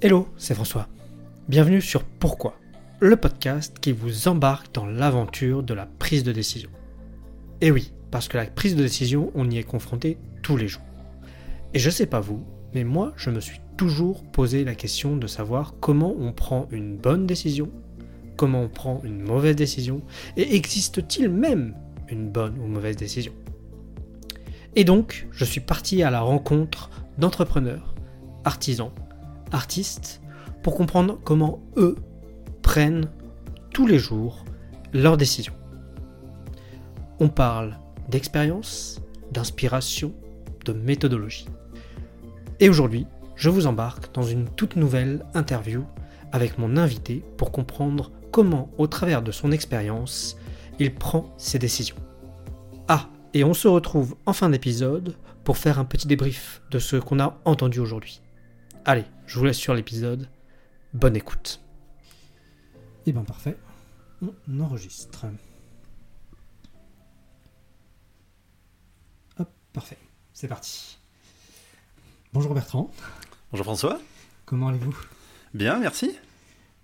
Hello, c'est François. Bienvenue sur Pourquoi, le podcast qui vous embarque dans l'aventure de la prise de décision. Et oui, parce que la prise de décision, on y est confronté tous les jours. Et je sais pas vous, mais moi, je me suis toujours posé la question de savoir comment on prend une bonne décision, comment on prend une mauvaise décision, et existe-t-il même une bonne ou mauvaise décision? Et donc, je suis parti à la rencontre d'entrepreneurs, artisans, artistes, pour comprendre comment eux prennent tous les jours leurs décisions. On parle d'expérience, d'inspiration, de méthodologie. Et aujourd'hui, je vous embarque dans une toute nouvelle interview avec mon invité pour comprendre comment, au travers de son expérience, il prend ses décisions. Ah, et on se retrouve en fin d'épisode pour faire un petit débrief de ce qu'on a entendu aujourd'hui. Allez, je vous laisse sur l'épisode. Bonne écoute. Eh bien parfait, on enregistre. Hop, parfait, c'est parti. Bonjour Bertrand. Bonjour François. Comment allez-vous? Bien, merci.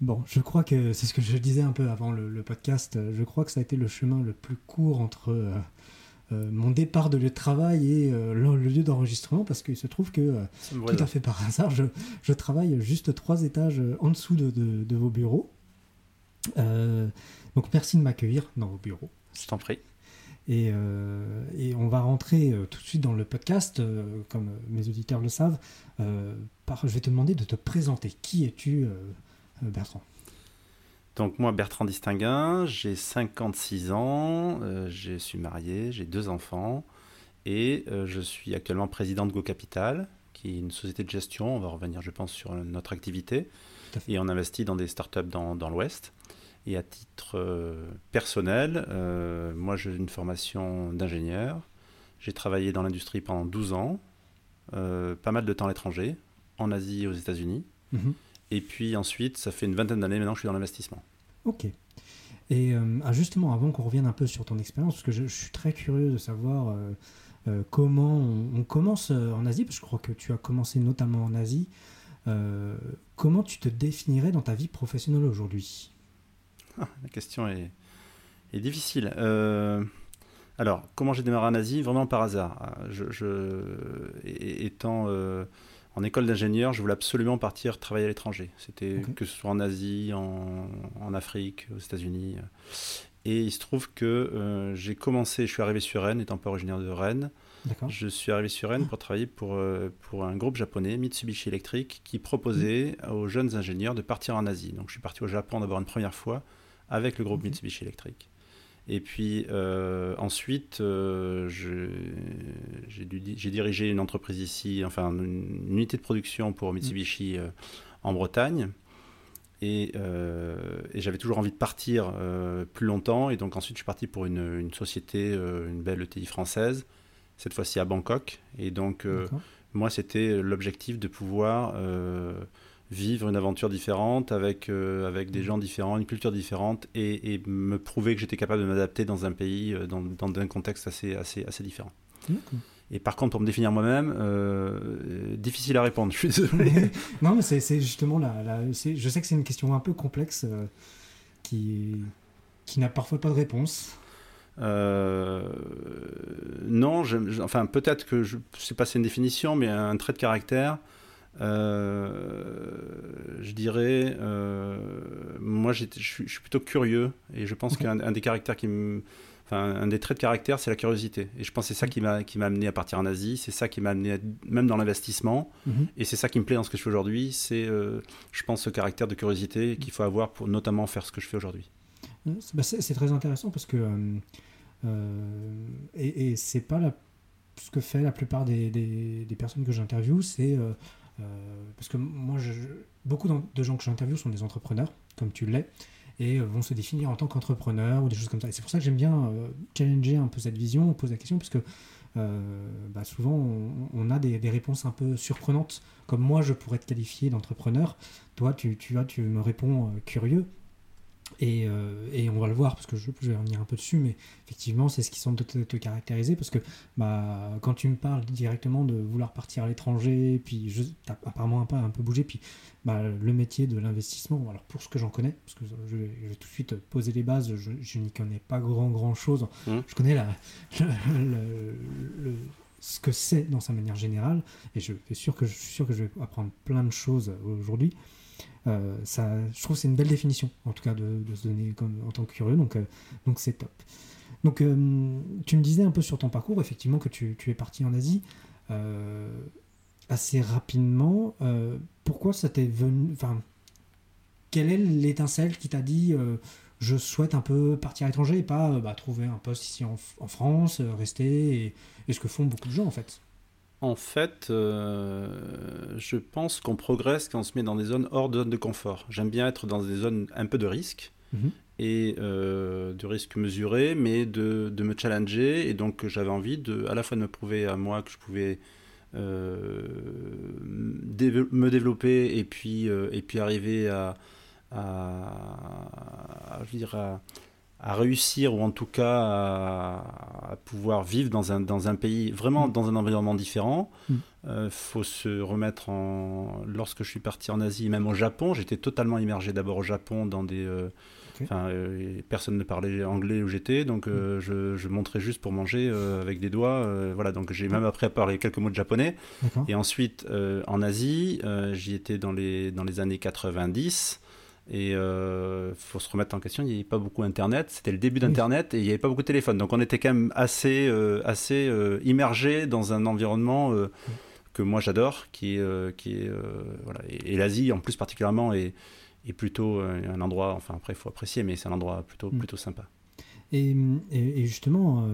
Bon, je crois que c'est ce que je disais un peu avant le, podcast. Je crois que ça a été le chemin le plus court entre euh, euh, mon départ de lieu de travail et euh, le, lieu d'enregistrement parce qu'il se trouve que tout à fait par hasard, je, travaille juste trois étages en dessous de, vos bureaux. donc merci de m'accueillir dans vos bureaux. Je t'en prie. Et, on va rentrer tout de suite dans le podcast, comme mes auditeurs le savent. Par, je vais te demander de te présenter. Qui es-tu, Bertrand? Donc moi, Bertrand Distinguin, j'ai 56 ans, euh, je suis marié, j'ai deux enfants et euh, je suis actuellement président de Go Capital, qui est une société de gestion, on va revenir je pense sur notre activité, et on investit dans des startups dans, dans l'Ouest. Et à titre euh, personnel, moi j'ai une formation d'ingénieur, j'ai travaillé dans l'industrie pendant 12 ans, pas mal de temps à l'étranger, en Asie et aux États-Unis. Mhm. Et puis ensuite, ça fait une vingtaine d'années maintenant que je suis dans l'investissement. Ok. Et euh, ah, justement, avant qu'on revienne un peu sur ton expérience, parce que je, suis très curieux de savoir euh, euh, comment on, commence en Asie, parce que je crois que tu as commencé notamment en Asie. comment tu te définirais dans ta vie professionnelle aujourd'hui? Ah, La question est, difficile. alors, comment j'ai démarré en Asie? Vraiment par hasard. Je étant en école d'ingénieur, je voulais absolument partir travailler à l'étranger. C'était que ce soit en Asie, en, Afrique, aux États-Unis. Et il se trouve que euh, j'ai commencé, je suis arrivé sur Rennes, étant pas originaire de Rennes. Je suis arrivé sur Rennes pour travailler pour, euh, pour un groupe japonais, Mitsubishi Electric, qui proposait aux jeunes ingénieurs de partir en Asie. Donc je suis parti au Japon d'abord une première fois avec le groupe Mitsubishi Electric. Et puis euh, ensuite, euh, j'ai dirigé une entreprise ici, enfin une, unité de production pour Mitsubishi euh, en Bretagne. Et, j'avais toujours envie de partir plus longtemps. Et donc ensuite, je suis parti pour une, une société, une belle ETI française, cette fois-ci à Bangkok. Et donc, moi, c'était l'objectif de pouvoir vivre une aventure différente avec, euh, avec des mm. gens différents, une culture différente et, me prouver que j'étais capable de m'adapter dans un pays, euh, dans, dans, un contexte assez, assez, assez différent. Et par contre, pour me définir moi-même, euh, difficile à répondre, je suis désolé. non, mais c'est justement là. je sais que c'est une question un peu complexe qui, qui n'a parfois pas de réponse. non, enfin peut-être que je ne sais pas c'est une définition, mais un trait de caractère euh, je dirais, euh, moi je suis plutôt curieux et je pense qu'un des caractères qui me. Enfin, un des traits de caractère, c'est la curiosité. Et je pense que c'est ça qui m'a qui m'a amené à partir en Asie. C'est ça qui m'a amené même dans l'investissement. Mhm. Et c'est ça qui me plaît dans ce que je fais aujourd'hui. C'est, euh, je pense, ce caractère de curiosité qu'il faut avoir pour notamment faire ce que je fais aujourd'hui. Bah, c'est très intéressant parce que et, et c'est pas la, ce que fait la plupart des, des, des personnes que j'interviewe, c'est parce que moi, beaucoup de gens que j'interviewe sont des entrepreneurs, comme tu l'es, et euh, vont se définir en tant qu'entrepreneurs ou des choses comme ça. Et c'est pour ça que j'aime bien euh, challenger un peu cette vision, poser la question, parce que bah, souvent on, a des, réponses un peu surprenantes. Comme moi, je pourrais te qualifier d'entrepreneur. Toi, tu, tu, tu me réponds curieux. Et, euh, et, on va le voir parce que je, vais revenir un peu dessus, mais effectivement, c'est ce qui semble te, te, caractériser parce que bah, quand tu me parles directement de vouloir partir à l'étranger, puis je, as apparemment un peu, un peu bougé, puis bah, le métier de l'investissement, alors pour ce que j'en connais, parce que je vais, tout de suite poser les bases, je, je n'y connais pas grand grand chose. Mmh. Je connais la, le, le, ce que c'est dans sa manière générale, et je suis sûr que je suis sûr que je vais apprendre plein de choses aujourd'hui. Euh, ça, je trouve que c'est une belle définition, en tout cas, de, se donner comme, en tant que curieux, donc euh, donc c'est top. Donc euh, tu me disais un peu sur ton parcours, effectivement, que tu, tu es parti en Asie assez rapidement. pourquoi ça t'est venu Enfin, quelle est l'étincelle qui t'a dit je souhaite un peu partir à l'étranger et pas bah, trouver un poste ici en, en France, rester et, et, ce que font beaucoup de gens en fait? En fait, euh, je pense qu'on progresse quand on se met dans des zones hors de zone de confort. J'aime bien être dans des zones un peu de risque, mhm. et euh, de risque mesuré, mais de, me challenger. Et donc, j'avais envie de, à la fois de me prouver à moi que je pouvais euh, me développer et puis, et puis arriver à, à, je veux dire, à, à réussir ou en tout cas à, pouvoir vivre dans un, dans un pays vraiment mm. dans un environnement différent. Il mm. euh, faut se remettre en... Lorsque je suis parti en Asie, même au Japon, j'étais totalement immergé d'abord au Japon dans des... Euh, enfin, euh, personne ne parlait anglais où j'étais, donc mm. je, je, montrais juste pour manger avec des doigts. voilà, donc j'ai même appris à parler quelques mots de japonais. Et ensuite, en Asie, j'y étais dans les, dans les années 90. Et il euh, faut se remettre en question, il n'y avait pas beaucoup Internet, c'était le début d'Internet et il n'y avait pas beaucoup de téléphone. Donc on était quand même assez, euh, assez euh, immergé dans un environnement que moi j'adore, qui, qui est... voilà. Et, l'Asie en plus particulièrement est, est plutôt un endroit, enfin après il faut apprécier, mais c'est un endroit plutôt, mm. plutôt sympa. Et, et justement,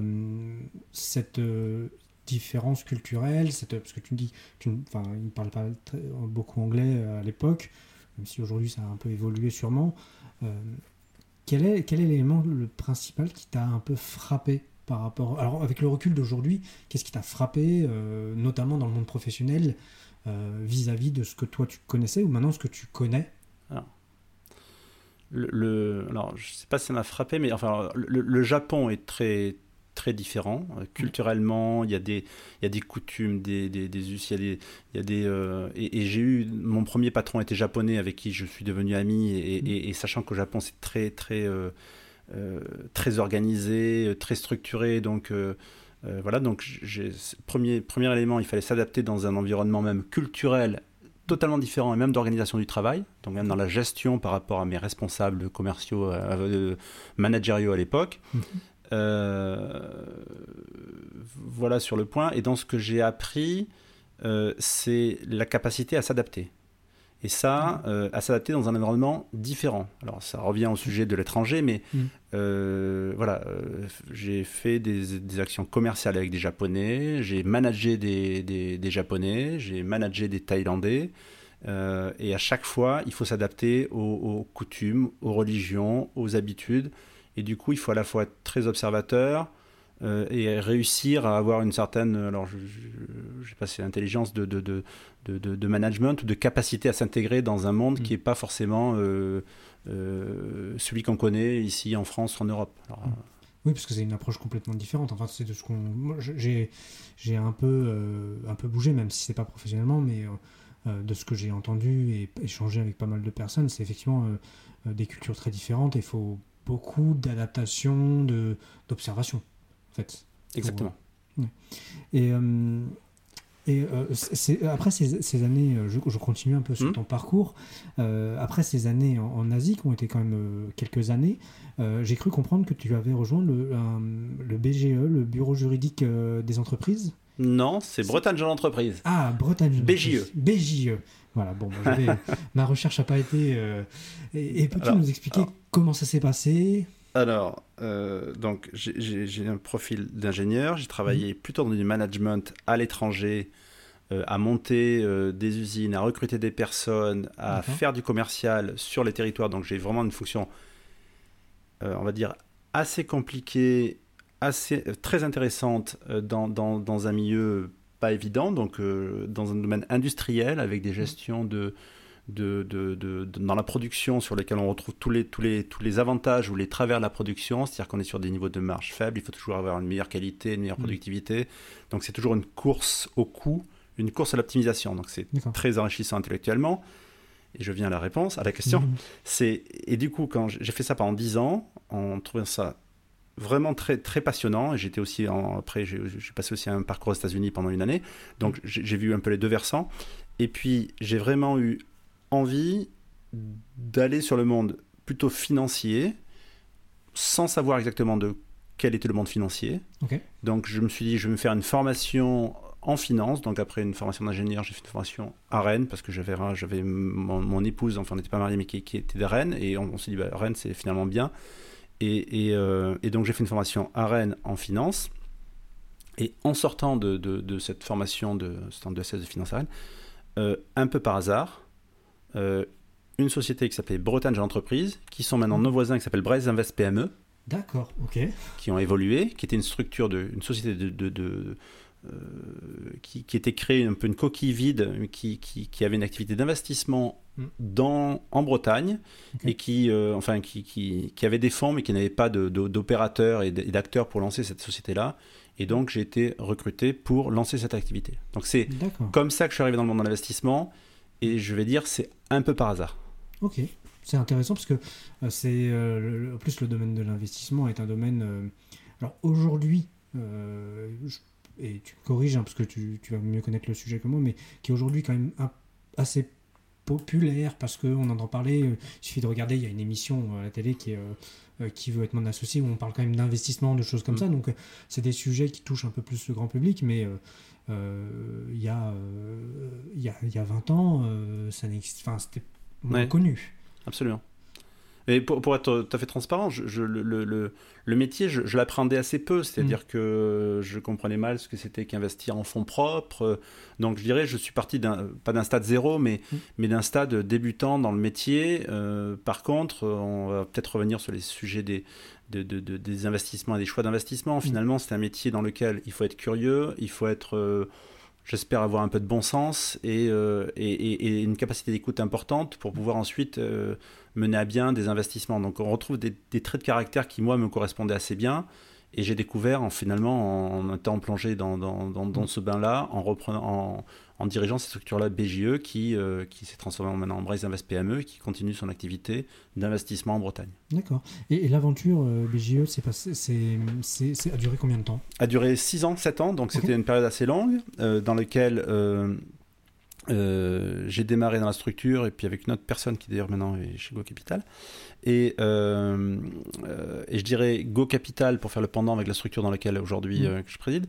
cette différence culturelle, cette, parce que tu me dis, tu, enfin, il ne parlait pas beaucoup anglais à l'époque, même si aujourd'hui ça a un peu évolué sûrement. Euh, quel est quel est l'élément le principal qui t'a un peu frappé par rapport alors avec le recul d'aujourd'hui qu'est-ce qui t'a frappé euh, notamment dans le monde professionnel euh, vis-à-vis de ce que toi tu connaissais ou maintenant ce que tu connais? Alors, le, alors je sais pas si ça m'a frappé mais enfin le, le, Japon est très très différents. Euh, culturellement, il y, a des, il y a des coutumes, des, des, des us, il y a des. Il y a des euh, et, j'ai eu. Mon premier patron était japonais avec qui je suis devenu ami, et, et sachant qu'au Japon, c'est très, très, euh, très organisé, très structuré. Donc. voilà, donc premier, premier élément, il fallait s'adapter dans un environnement même culturel totalement différent et même d'organisation du travail, donc même dans la gestion par rapport à mes responsables commerciaux, managériaux à l'époque. Mhm. Euh, voilà sur le point. Et dans ce que j'ai appris, euh, c'est la capacité à s'adapter. Et ça, euh, à s'adapter dans un environnement différent. Alors, ça revient au sujet de l'étranger, mais mm. voilà, j'ai fait des, actions commerciales avec des Japonais, j'ai managé des, des, Japonais, j'ai managé des Thaïlandais. et à chaque fois, il faut s'adapter aux, aux, coutumes, aux religions, aux habitudes. Et du coup, il faut à la fois être très observateur euh, et réussir à avoir une certaine, alors je ne sais pas si c'est l'intelligence de, de, de, de, management ou de capacité à s'intégrer dans un monde mm. qui n'est pas forcément euh, euh, celui qu'on connaît ici en France, en Europe. Mm. oui, parce que c'est une approche complètement différente. Enfin, c'est de ce qu'on. J'ai, j'ai un peu, un peu bougé, même si c'est pas professionnellement, mais de ce que j'ai entendu et échangé avec pas mal de personnes, c'est effectivement des cultures très différentes. Et il faut beaucoup d'adaptation, d'observation, en fait. Exactement. Et, euh, et euh, après ces, ces années, euh, je, je, continue un peu sur mmh. ton parcours, après ces années en, Asie, qui ont été quand même quelques années, j'ai cru comprendre que tu avais rejoint le, le BGE, le Bureau juridique des entreprises. Non, c'est Bretagne Jeune Entreprise. Ah, Bretagne BJE. BJE. Voilà, bon, ma recherche n'a pas été. Euh, et, peux-tu nous expliquer comment ça s'est passé? Alors, euh, donc j'ai un profil d'ingénieur, j'ai travaillé mhm. plutôt dans du management à l'étranger, euh, à monter des usines, à recruter des personnes, à faire du commercial sur les territoires. Donc j'ai vraiment une fonction, on va dire, assez compliquée, assez, très intéressante dans, dans, dans un milieu pas évident, donc euh, dans un domaine industriel avec des gestions de, de, de, de, dans la production sur lesquels on retrouve tous les, tous, les, tous les avantages ou les travers de la production, c'est-à-dire qu'on est sur des niveaux de marge faibles, il faut toujours avoir une meilleure qualité, une meilleure mmh. productivité. Donc c'est toujours une course au coût, une course à l'optimisation. Donc c'est très enrichissant intellectuellement. Et je viens à la réponse, à la question. Mmh. C'est Et du coup, quand j'ai fait ça pendant 10 ans, en trouvant ça vraiment très, très passionnant. J'étais aussi, en, après, j'ai passé aussi un parcours aux États-Unis pendant une année. Donc mmh. j'ai vu un peu les deux versants. Et puis j'ai vraiment eu envie d'aller sur le monde plutôt financier, sans savoir exactement de quel était le monde financier. Donc je me suis dit, je vais me faire une formation en finance. Donc après une formation d'ingénieur, j'ai fait une formation à Rennes, parce que j'avais, j'avais mon, épouse, enfin on n'était pas mariés, mais qui, était de Rennes, et on, s'est dit, bah, Rennes c'est finalement bien. Et, euh, et, donc j'ai fait une formation à Rennes en finance. Et en sortant de, de, cette formation de stand de de finance à Rennes, euh, un peu par hasard, euh, une société qui s'appelait Bretagne Entreprise, qui sont maintenant nos voisins qui s'appellent Braise Invest PME. D'accord, ok. Qui ont évolué, qui était une structure, de, une société de, de, qui, qui, était créée un peu une coquille vide, qui, qui, qui avait une activité d'investissement mm. dans, en Bretagne et qui, euh, enfin, qui, qui, avait des fonds mais qui n'avait pas d'opérateurs et d'acteurs pour lancer cette société-là. Et donc j'ai été recruté pour lancer cette activité. Donc c'est comme ça que je suis arrivé dans le monde de l'investissement. Et je vais dire, c'est un peu par hasard. Ok, c'est intéressant parce que euh, c'est euh, en plus le domaine de l'investissement est un domaine. Alors aujourd'hui, et tu me corriges hein, parce que tu, tu, vas mieux connaître le sujet que moi, mais qui est aujourd'hui quand même assez populaire parce qu'on entend parler. il suffit de regarder, il y a une émission à la télé qui est qui veut être mon associé où on parle quand même d'investissement, de choses comme mm. ça. Donc c'est des sujets qui touchent un peu plus le grand public, mais euh, il y, a, euh, il, y a, il y a 20 ans, euh, ça enfin, c'était moins connu. Absolument. Et pour, pour, être tout à fait transparent, je, le, le, le, métier, je, l'appréhendais assez peu, c'est-à-dire mm. que je comprenais mal ce que c'était qu'investir en fonds propres. Donc je dirais, je suis parti d'un, pas d'un stade zéro, mais, mm. mais d'un stade débutant dans le métier. par contre, on va peut-être revenir sur les sujets des, de, des investissements et des choix d'investissement. Mm. Finalement, c'est un métier dans lequel il faut être curieux, il faut être, euh, j'espère, avoir un peu de bon sens et, euh, et, une capacité d'écoute importante pour pouvoir ensuite euh, mener à bien des investissements. Donc on retrouve des, des, traits de caractère qui, moi, me correspondaient assez bien. Et j'ai découvert, en, finalement, en étant plongé dans, dans, dans, dans ce bain-là, en, reprenant, en, en dirigeant cette structure-là BGE qui, euh, qui s'est transformée maintenant en Braise Invest PME et qui continue son activité d'investissement en Bretagne. D'accord. Et, l'aventure euh, c'est passé, c'est, a duré combien de temps? A duré 6 ans, 7 ans, donc c'était une période assez longue euh, dans laquelle j'ai démarré dans la structure et puis avec une autre personne qui d'ailleurs maintenant est chez Go Capital. Et, et je dirais Go Capital pour faire le pendant avec la structure dans laquelle aujourd'hui mmh. je préside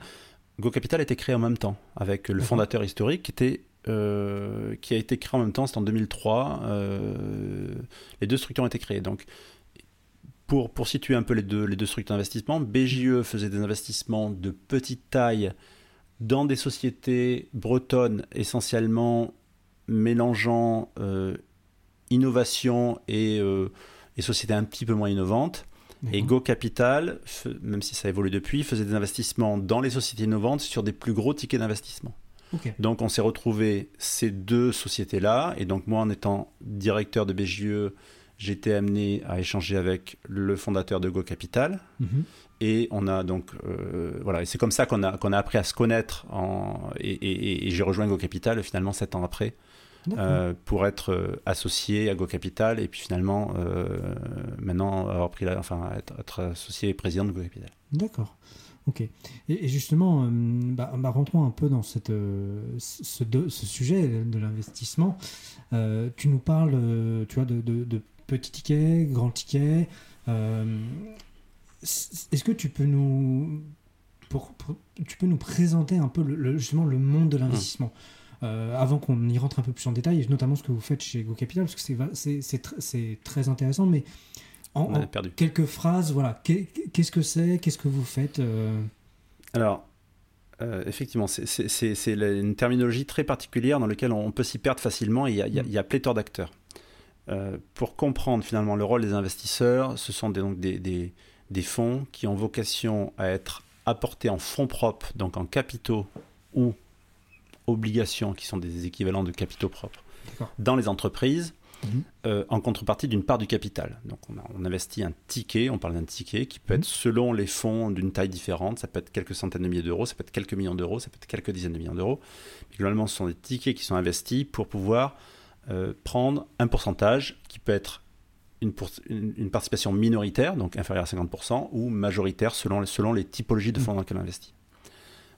Go Capital a été créé en même temps avec le fondateur historique qui était euh, qui a été créé en même temps, c'est en 2003. Euh, les deux structures ont été créées. Donc, pour, pour situer un peu les deux, les deux structures d'investissement, BJE faisait des investissements de petite taille dans des sociétés bretonnes essentiellement mélangeant euh, innovation et, et sociétés un petit peu moins innovantes. Et Go Capital, même si ça évolue depuis, faisait des investissements dans les sociétés innovantes sur des plus gros tickets d'investissement. Donc on s'est retrouvé ces deux sociétés-là, et donc moi en étant directeur de BGE, j'étais amené à échanger avec le fondateur de Go Capital. Mhm. Et on a donc euh, voilà, et c'est comme ça qu'on a qu'on a appris à se connaître. En, et, et j'ai rejoint Go Capital finalement sept ans après. Euh, pour être euh, associé à Go Capital et puis finalement euh, maintenant avoir pris la, enfin être, associé et président de Go Capital. D'accord. Ok. Et, justement, bah, bah, rentrons un peu dans cette, ce, ce, sujet de l'investissement. tu nous parles, tu vois, de, de, petits tickets, grands tickets. Est-ce que tu peux nous pour, tu peux nous présenter un peu le, justement le monde de l'investissement? Euh, avant qu'on y rentre un peu plus en détail, notamment ce que vous faites chez Go Capital, parce que c'est très intéressant, mais en, quelques phrases, voilà, qu'est-ce que c'est, qu'est-ce que vous faites euh? Alors, euh, effectivement, c'est une terminologie très particulière dans laquelle on peut s'y perdre facilement. Et il y, a, pléthore d'acteurs. pour comprendre finalement le rôle des investisseurs, ce sont donc des, des, des, fonds qui ont vocation à être apportés en fonds propres, donc en capitaux ou obligations qui sont des équivalents de capitaux propres dans les entreprises Mhm. euh, en contrepartie d'une part du capital. Donc on, a- on investit un ticket, on parle d'un ticket qui peut Mhm. être selon les fonds d'une taille différente, ça peut être quelques centaines de milliers d'euros, ça peut être quelques millions d'euros, ça peut être quelques dizaines de millions d'euros. Mais Globalement, ce sont des tickets qui sont investis pour pouvoir euh, prendre un pourcentage qui peut être une, pour- une- une participation minoritaire, donc inférieure à 50%, ou majoritaire selon, les- selon les typologies de fonds dans lesquels on investit.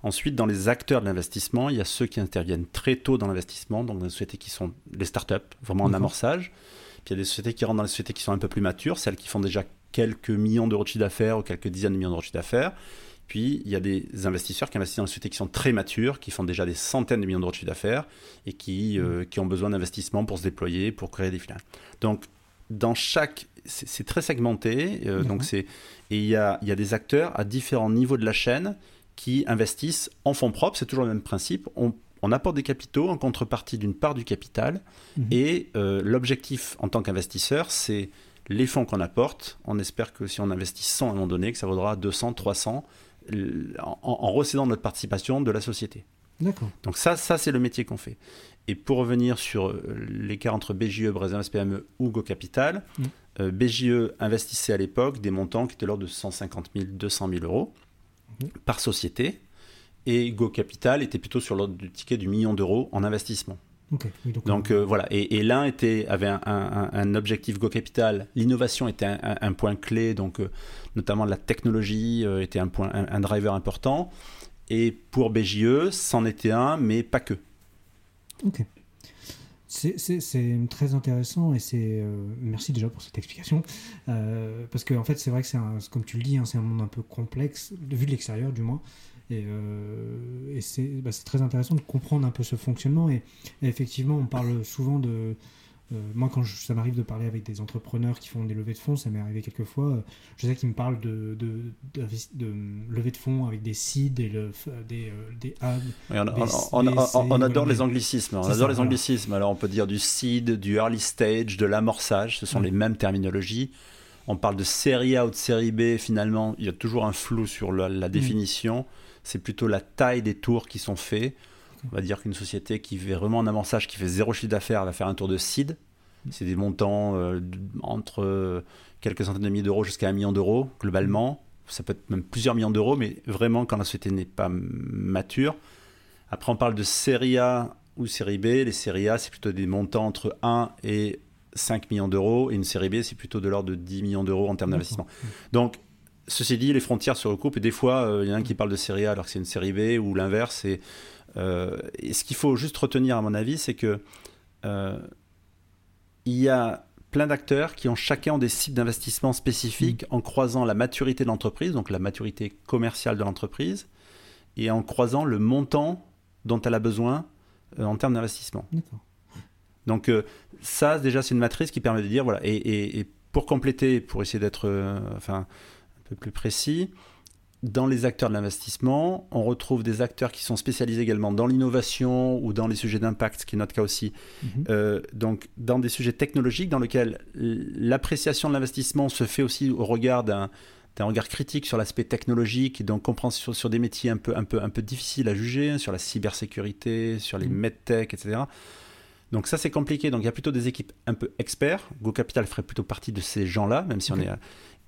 Ensuite, dans les acteurs de l'investissement, il y a ceux qui interviennent très tôt dans l'investissement, donc dans les sociétés qui sont les startups, vraiment en D'accord. amorçage. Puis il y a des sociétés qui rentrent dans les sociétés qui sont un peu plus matures, celles qui font déjà quelques millions d'euros de chiffre d'affaires ou quelques dizaines de millions d'euros de chiffre d'affaires. Puis il y a des investisseurs qui investissent dans les sociétés qui sont très matures, qui font déjà des centaines de millions d'euros de chiffre d'affaires et qui, euh, qui ont besoin d'investissement pour se déployer, pour créer des filins. Donc dans chaque, c'est très segmenté. euh, donc c'est et il y a, il y a des acteurs à différents niveaux de la chaîne qui investissent en fonds propres. C'est toujours le même principe. On, on apporte des capitaux en contrepartie d'une part du capital. Mhm. Et euh, l'objectif en tant qu'investisseur, c'est les fonds qu'on apporte. On espère que si on investit 100 à un moment donné, que ça vaudra 200, 300 euh, en, en recédant notre participation de la société. D'accord. Donc ça, ça c'est le métier qu'on fait. Et pour revenir sur euh, l'écart entre BJE, Brésil SPME ou Go Capital, Mm. euh, BJE investissait à l'époque des montants qui étaient l'ordre de 150 000, 200 000 euros Mhm. par société. Et Go Capital était plutôt sur l'ordre du ticket du million d'euros en investissement. Oui, donc, Donc euh, voilà, et, et l'un était avait un, un- un objectif Go Capital, l'innovation était un, point clé, donc euh, notamment la technologie était un point, un driver important. Et pour BJE, c'en était un, mais pas que. Ok. C'est- très intéressant et c'est euh, merci déjà pour cette explication Euh, parce que en fait c'est vrai que c'est comme tu le dis hein, c'est un monde un peu complexe vu de l'extérieur du moins et, euh, bah, c'est très intéressant de comprendre un peu ce fonctionnement et, effectivement on parle souvent de moi quand je- ça m'arrive de parler avec des entrepreneurs qui font des levées de fonds ça m'est arrivé quelques fois euh, je sais qu'ils me parlent de, de, de, de levée de fonds avec des seeds et le, des, euh, des hubs Oui, on, BC, on- on- on- on adore les anglicismes. On adore ça, les voilà. anglicismes. Alors on peut dire du seed, du early stage, de l'amorçage. Ce sont les mêmes terminologies. On parle de série A ou de série B. Finalement, il y a toujours un flou sur la, Mm. la définition. C'est plutôt la taille des tours qui sont faits. On va dire qu'une société qui fait vraiment un amorçage, qui fait zéro chiffre d'affaires, va faire un tour de seed. C'est des montants euh, entre euh, quelques centaines de milliers d'euros jusqu'à un million d'euros globalement. Ça peut être même plusieurs millions d'euros, mais vraiment quand la société n'est pas mature. Après, on parle de série A ou série B. Les séries A, c'est plutôt des montants entre 1 et 5 millions d'euros. Et une série B, c'est plutôt de l'ordre de 10 millions d'euros en termes d'investissement. Donc, ceci dit, les frontières se recoupent. Et des fois, euh, il y en a un qui parle de série A alors que c'est une série B ou l'inverse. Et, et ce qu'il faut juste retenir, à mon avis, c'est que euh, il y a plein d'acteurs qui ont chacun des cibles d'investissement spécifiques en croisant la maturité de l'entreprise, donc la maturité commerciale de l'entreprise, et en croisant le montant dont elle a besoin euh, en termes d'investissement. Donc euh, ça, déjà, c'est une matrice qui permet de dire, voilà, et, et- et pour compléter, pour essayer d'être euh, enfin, un peu plus précis, dans les acteurs de l'investissement, on retrouve des acteurs qui sont spécialisés également dans l'innovation ou dans les sujets d'impact, ce qui est notre cas aussi, Mhm. euh, donc dans des sujets technologiques dans lesquels l'appréciation de l'investissement se fait aussi au regard d'un regard critique sur l'aspect technologique et donc compréhension sur des métiers un peu, un peu, un peu difficiles à juger, hein, sur la cybersécurité, sur les Mhm. medtech, etc. Donc ça c'est compliqué. Donc il y a plutôt des équipes un peu experts. Go Capital ferait plutôt partie de ces gens-là, même si on est.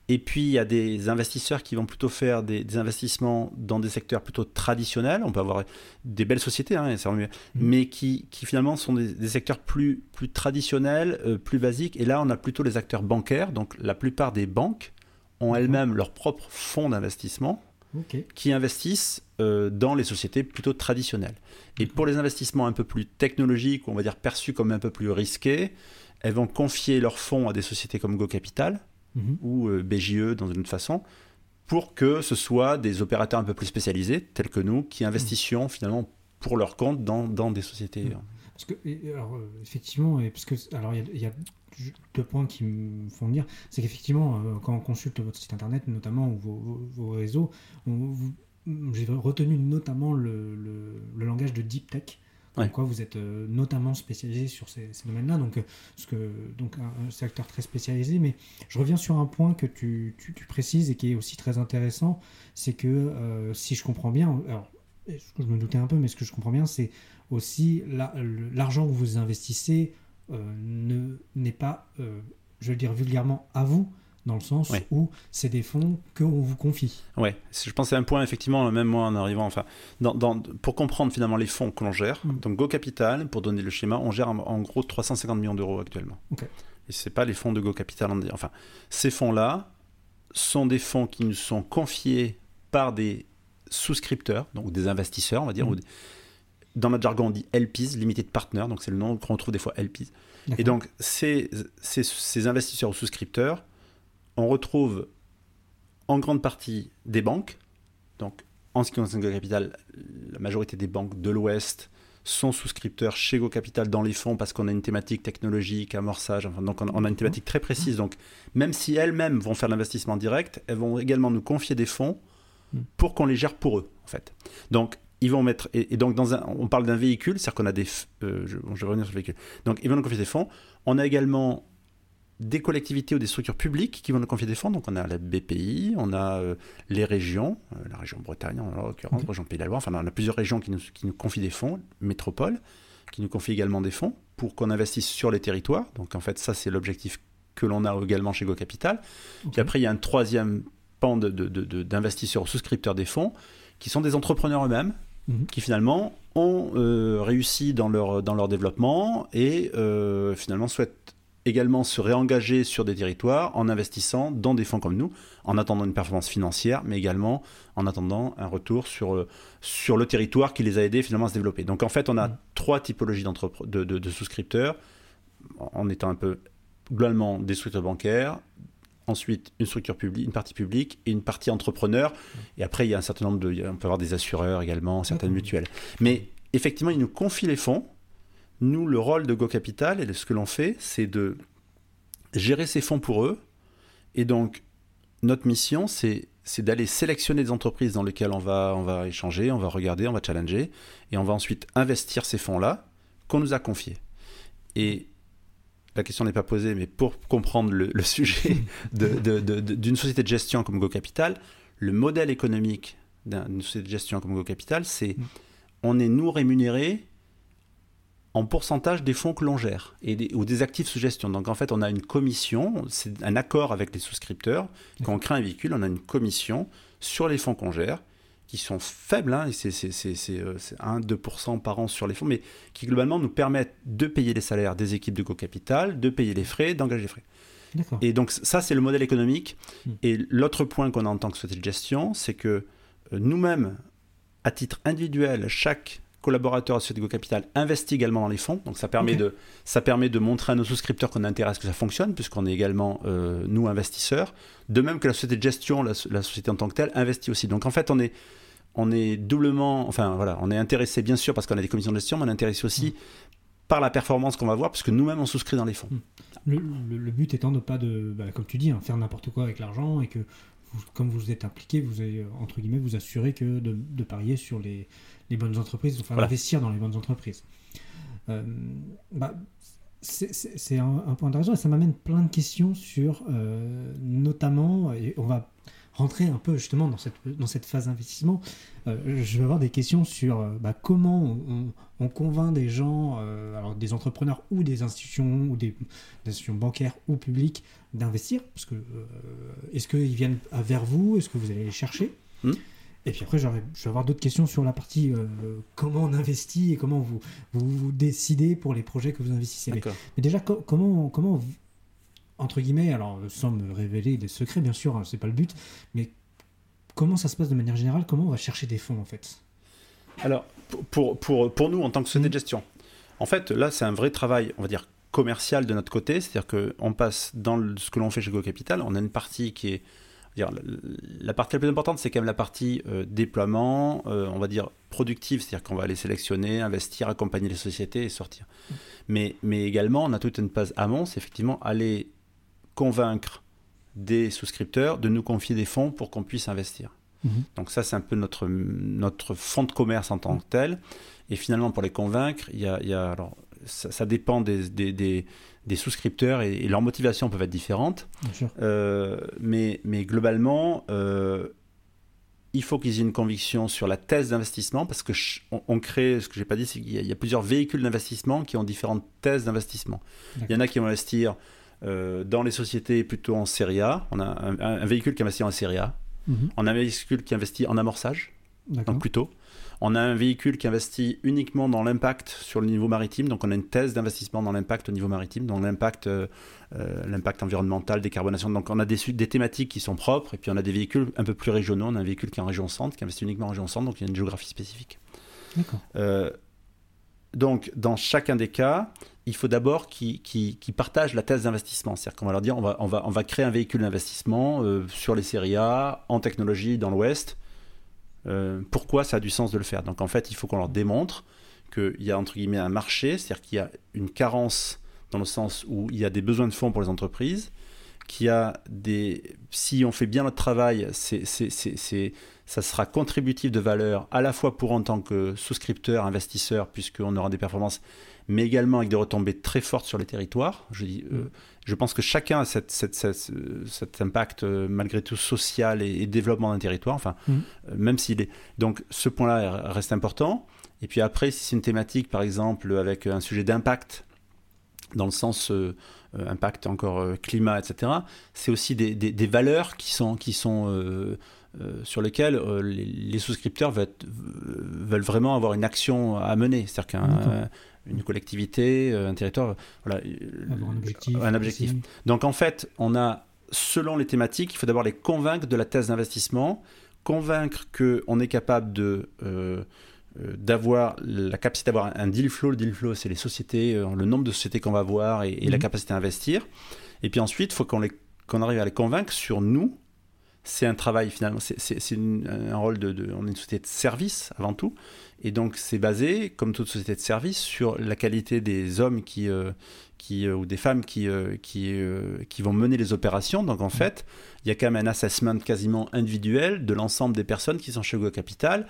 Et puis il y a des investisseurs qui vont plutôt faire des, des investissements dans des secteurs plutôt traditionnels. On peut avoir des belles sociétés, hein, mieux, mais qui, qui finalement sont des, des secteurs plus, plus traditionnels, euh, plus basiques. Et là on a plutôt les acteurs bancaires. Donc la plupart des banques ont elles-mêmes leur propre fonds d'investissement qui investissent euh, dans les sociétés plutôt traditionnelles. Et pour les investissements un peu plus technologiques, on va dire perçus comme un peu plus risqués, elles vont confier leurs fonds à des sociétés comme Go Capital Mhm. ou euh, BJE dans une autre façon, pour que ce soit des opérateurs un peu plus spécialisés, tels que nous, qui investissions finalement pour leur compte dans, dans des sociétés. Mhm. Parce que, alors, euh, effectivement, et parce que, alors, il y a- il y, a deux points qui me font dire, c'est qu'effectivement, euh, quand on consulte votre site internet, notamment, ou vos, vos- vos réseaux, j'ai retenu notamment le, le- le langage de deep tech. Ouais. quoi vous êtes euh, notamment spécialisé sur ces, domaines-là, donc, euh, que, donc un, secteur très spécialisé. Mais je reviens sur un point que tu, tu- précises et qui est aussi très intéressant, c'est que euh, si je comprends bien, alors, je me doutais un peu, mais ce que je comprends bien, c'est aussi la- l'argent que vous investissez ne n'est pas, je veux dire vulgairement, à vous, dans le sens où c'est des fonds qu'on vous confie. Ouais, c'est- je pense que c'est un point, effectivement, même moi en arrivant, enfin, dans, dans- pour comprendre finalement les fonds que l'on gère, Mm. donc Go Capital, pour donner le schéma, on gère en, en gros 350 millions d'euros actuellement. Ok. Et c'est pas les fonds de Go Capital, enfin, ces fonds-là sont des fonds qui nous sont confiés par des souscripteurs, donc des investisseurs, on va dire, Mm. ou des- dans notre jargon on dit LPs, Limited Partner, donc c'est le nom qu'on retrouve des fois LPs. Et donc, ces, ces, ces investisseurs ou souscripteurs, on retrouve en grande partie des banques. Donc, en ce qui concerne Go Capital, la majorité des banques de l'Ouest sont souscripteurs chez Go Capital dans les fonds parce qu'on a une thématique technologique, amorçage. Enfin, donc, on, a une thématique très précise. Donc, même si elles-mêmes vont faire l'investissement direct, elles vont également nous confier des fonds pour qu'on les gère pour eux, en fait. Donc, ils vont mettre. Et, donc, dans un, on parle d'un véhicule, c'est-à-dire qu'on a des. euh, je, je vais revenir sur le véhicule. Donc, ils vont nous confier des fonds. On a également des collectivités ou des structures publiques qui vont nous confier des fonds. Donc, on a la BPI, on a euh, les régions, euh, la région Bretagne en l'occurrence, Ok. région Pays de la Loire. Enfin, on a plusieurs régions qui nous, qui nous confient des fonds, métropole, qui nous confient également des fonds pour qu'on investisse sur les territoires. Donc, en fait, ça, c'est l'objectif que l'on a également chez Go Capital. Ok. Puis après, il y a un troisième pan de- de- de- de- d'investisseurs ou souscripteurs des fonds qui sont des entrepreneurs eux-mêmes Mhm. qui finalement ont euh, réussi dans leur, dans leur développement et euh, finalement souhaitent également se réengager sur des territoires en investissant dans des fonds comme nous, en attendant une performance financière, mais également en attendant un retour sur, euh, sur le territoire qui les a aidés finalement à se développer. Donc en fait, on a Mhm. trois typologies de, de- de souscripteurs, en étant un peu globalement des structures bancaires, ensuite une structure publique, une partie publique et une partie entrepreneur. Et après, il y a un certain nombre de, on peut avoir des assureurs également, certaines D'accord. mutuelles. Mais effectivement, ils nous confient les fonds. Nous, le rôle de Go Capital et de ce que l'on fait, c'est de gérer ces fonds pour eux. Et donc, notre mission, c'est c'est d'aller sélectionner des entreprises dans lesquelles on va, on va échanger, on va regarder, on va challenger, et on va ensuite investir ces fonds-là qu'on nous a confiés. Et la question n'est pas posée, mais pour comprendre le, le sujet d'une société de gestion comme Go Capital, le modèle économique d'un- d'une société de gestion comme Go Capital, c'est Mm. on est nous rémunérés en pourcentage des fonds que l'on gère et des, ou des actifs sous gestion. Donc en fait, on a une commission, c'est un accord avec les souscripteurs. Quand on crée un véhicule, on a une commission sur les fonds qu'on gère qui sont faibles, hein, et c'est c'est- c'est- c'est, euh, c'est 1-2% par an sur les fonds, mais qui globalement nous permettent de payer les salaires des équipes de Go Capital, de payer les frais, d'engager les frais. Et donc ça, c'est le modèle économique. Mm. Et l'autre point qu'on a en tant que société de gestion, c'est que euh, nous-mêmes, à titre individuel, chaque collaborateur à Société Go Capital investit également dans les fonds. Donc ça permet, de, ça permet de montrer à nos souscripteurs qu'on ce que ça fonctionne, puisqu'on est également, euh, nous, investisseurs. De même que la société de gestion, la, la société en tant que telle, investit aussi. Donc en fait, on est, on est doublement, enfin voilà, on est intéressé bien sûr parce qu'on a des commissions de gestion, mais on est intéressé aussi par la performance qu'on va voir, puisque nous-mêmes, on souscrit dans les fonds. Le, le- le but étant de pas de, bah, comme tu dis, hein, faire n'importe quoi avec l'argent et que, vous- comme vous êtes impliqué, vous allez euh, entre guillemets vous assurer que de, de parier sur les, les bonnes entreprises, enfin Voilà. d'investir dans les bonnes entreprises. Euh, bah, c'est- c'est c'est un, un point intéressant et ça m'amène plein de questions sur, euh, notamment, et on va rentrer un peu justement dans cette, dans cette phase d'investissement. Euh, je vais avoir des questions sur euh, bah, comment on, on- on convainc des gens, euh, alors des entrepreneurs ou des institutions ou des, des institutions bancaires ou publiques d'investir Parce que est-ce qu'ils viennent vers vous Est-ce que vous allez les chercher? Hmm. Et puis après, je vais avoir d'autres questions sur la partie euh, comment on investit et comment vous, vous, vous décidez pour les projets que vous investissez. Mais, déjà, co- comment, comment, entre guillemets, alors sans me révéler des secrets, bien sûr, hein, c'est pas le but, mais comment ça se passe de manière générale? Comment on va chercher des fonds en fait? Alors, pour, pour, pour, nous, en tant que société Mm. de gestion, en fait, là, c'est un vrai travail, on va dire, commercial de notre côté. C'est-à-dire qu'on passe dans le- ce que l'on fait chez Go Capital, on a une partie qui est. dire, la, partie la plus importante, c'est quand même la partie euh, déploiement, euh, on va dire productive, c'est-à-dire qu'on va aller sélectionner, investir, accompagner les sociétés et sortir. Mais, mais également, on a toute une phase amont, c'est effectivement aller convaincre des souscripteurs de nous confier des fonds pour qu'on puisse investir. Donc ça, c'est un peu notre, notre fonds de commerce en tant que tel. Et finalement, pour les convaincre, il y a, il y a- alors, ça, ça dépend des, des, des- des souscripteurs et, et leurs motivations peuvent être différentes. Bien sûr. Euh, mais, mais globalement, euh, il faut qu'ils aient une conviction sur la thèse d'investissement, parce que on, crée, ce que j'ai pas dit, c'est qu'il y, a plusieurs véhicules d'investissement qui ont différentes thèses d'investissement. Il y en a qui vont investir dans les sociétés plutôt en série A. On a un, véhicule qui investit en série A. Mhm. On a un véhicule qui investit en amorçage, donc plutôt. On a un véhicule qui investit uniquement dans l'impact sur le niveau maritime, donc on a une thèse d'investissement dans l'impact au niveau maritime, dans l'impact euh, euh, l'impact environnemental, décarbonation. Donc on a des, des thématiques qui sont propres, et puis on a des véhicules un peu plus régionaux. On a un véhicule qui est en région centre, qui investit uniquement en région centre, donc il y a une géographie spécifique. Donc dans chacun des cas, il faut d'abord qu'ils partagent la thèse d'investissement. C'est-à-dire qu'on va leur dire on va, créer un véhicule d'investissement euh, sur les séries A, en technologie, dans l'Ouest. Euh, pourquoi ça a du sens de le faire? Donc en fait, il faut qu'on leur démontre qu'il y a entre guillemets un marché, c'est-à-dire qu'il y a une carence dans le sens où il y a des besoins de fonds pour les entreprises, qu'il y a des... Si on fait bien notre travail, c'est, ça sera contributif de valeur à la fois pour en tant que souscripteur, investisseur, puisqu'on aura des performances mais également avec des retombées très fortes sur les territoires. Je, dis, euh, je pense que chacun a cette, cet impact euh, malgré tout social et, développement d'un territoire, enfin, mm. euh, même s'il est... Donc ce point-là reste important. Et puis après, si c'est une thématique, par exemple, avec un sujet d'impact, dans le sens impact encore climat, etc., c'est aussi des, des, valeurs qui sont... Qui sont sur lesquelles les, souscripteurs veulent, veulent, vraiment avoir une action à mener. C'est-à-dire qu'un une collectivité, euh, un territoire, voilà, un objectif. Donc en fait, on a, selon les thématiques, il faut d'abord les convaincre de la thèse d'investissement, convaincre qu'on est capable de euh, euh, d'avoir la capacité d'avoir un deal flow. Le deal flow, c'est les sociétés, le nombre de sociétés qu'on va avoir et, la mhm. capacité à investir. Et puis ensuite, il faut qu'on qu'on arrive à les convaincre sur nous. C'est un travail finalement, c'est un rôle de, On est une société de service avant tout. Et donc c'est basé, comme toute société de service, sur la qualité des hommes qui, euh, qui, euh, ou des femmes qui, euh, qui, qui vont mener les opérations. Donc en fait, il y a quand même un assessment quasiment individuel de l'ensemble des personnes qui sont chez Go Capital.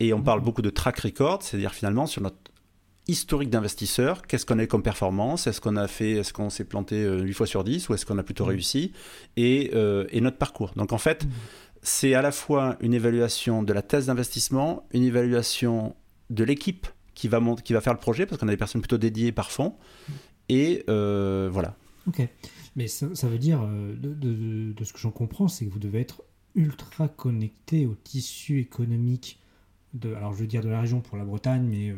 Et on parle beaucoup de track record, c'est-à-dire finalement sur notre historique d'investisseur, qu'est-ce qu'on a comme performance, est-ce qu'on a fait, est-ce qu'on s'est planté 8 fois sur 10 ou est-ce qu'on a plutôt réussi, et, et, notre parcours. Donc en fait, c'est à la fois une évaluation de la thèse d'investissement, une évaluation de l'équipe qui va, qui va faire le projet, parce qu'on a des personnes plutôt dédiées par fond. Et euh, voilà. Ok. Mais ça, veut dire, euh, de, ce que j'en comprends, c'est que vous devez être ultra connecté au tissu économique de, alors je veux dire de la région pour la Bretagne, mais euh,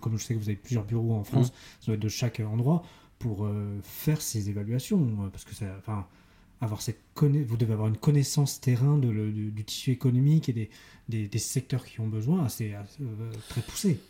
comme je sais que vous avez plusieurs bureaux en France, mmh. ça doit être de chaque endroit pour faire ces évaluations, parce que ça, enfin, avoir cette vous devez avoir une connaissance terrain de du, tissu économique et des, des, des, secteurs qui ont besoin assez, euh, très poussé.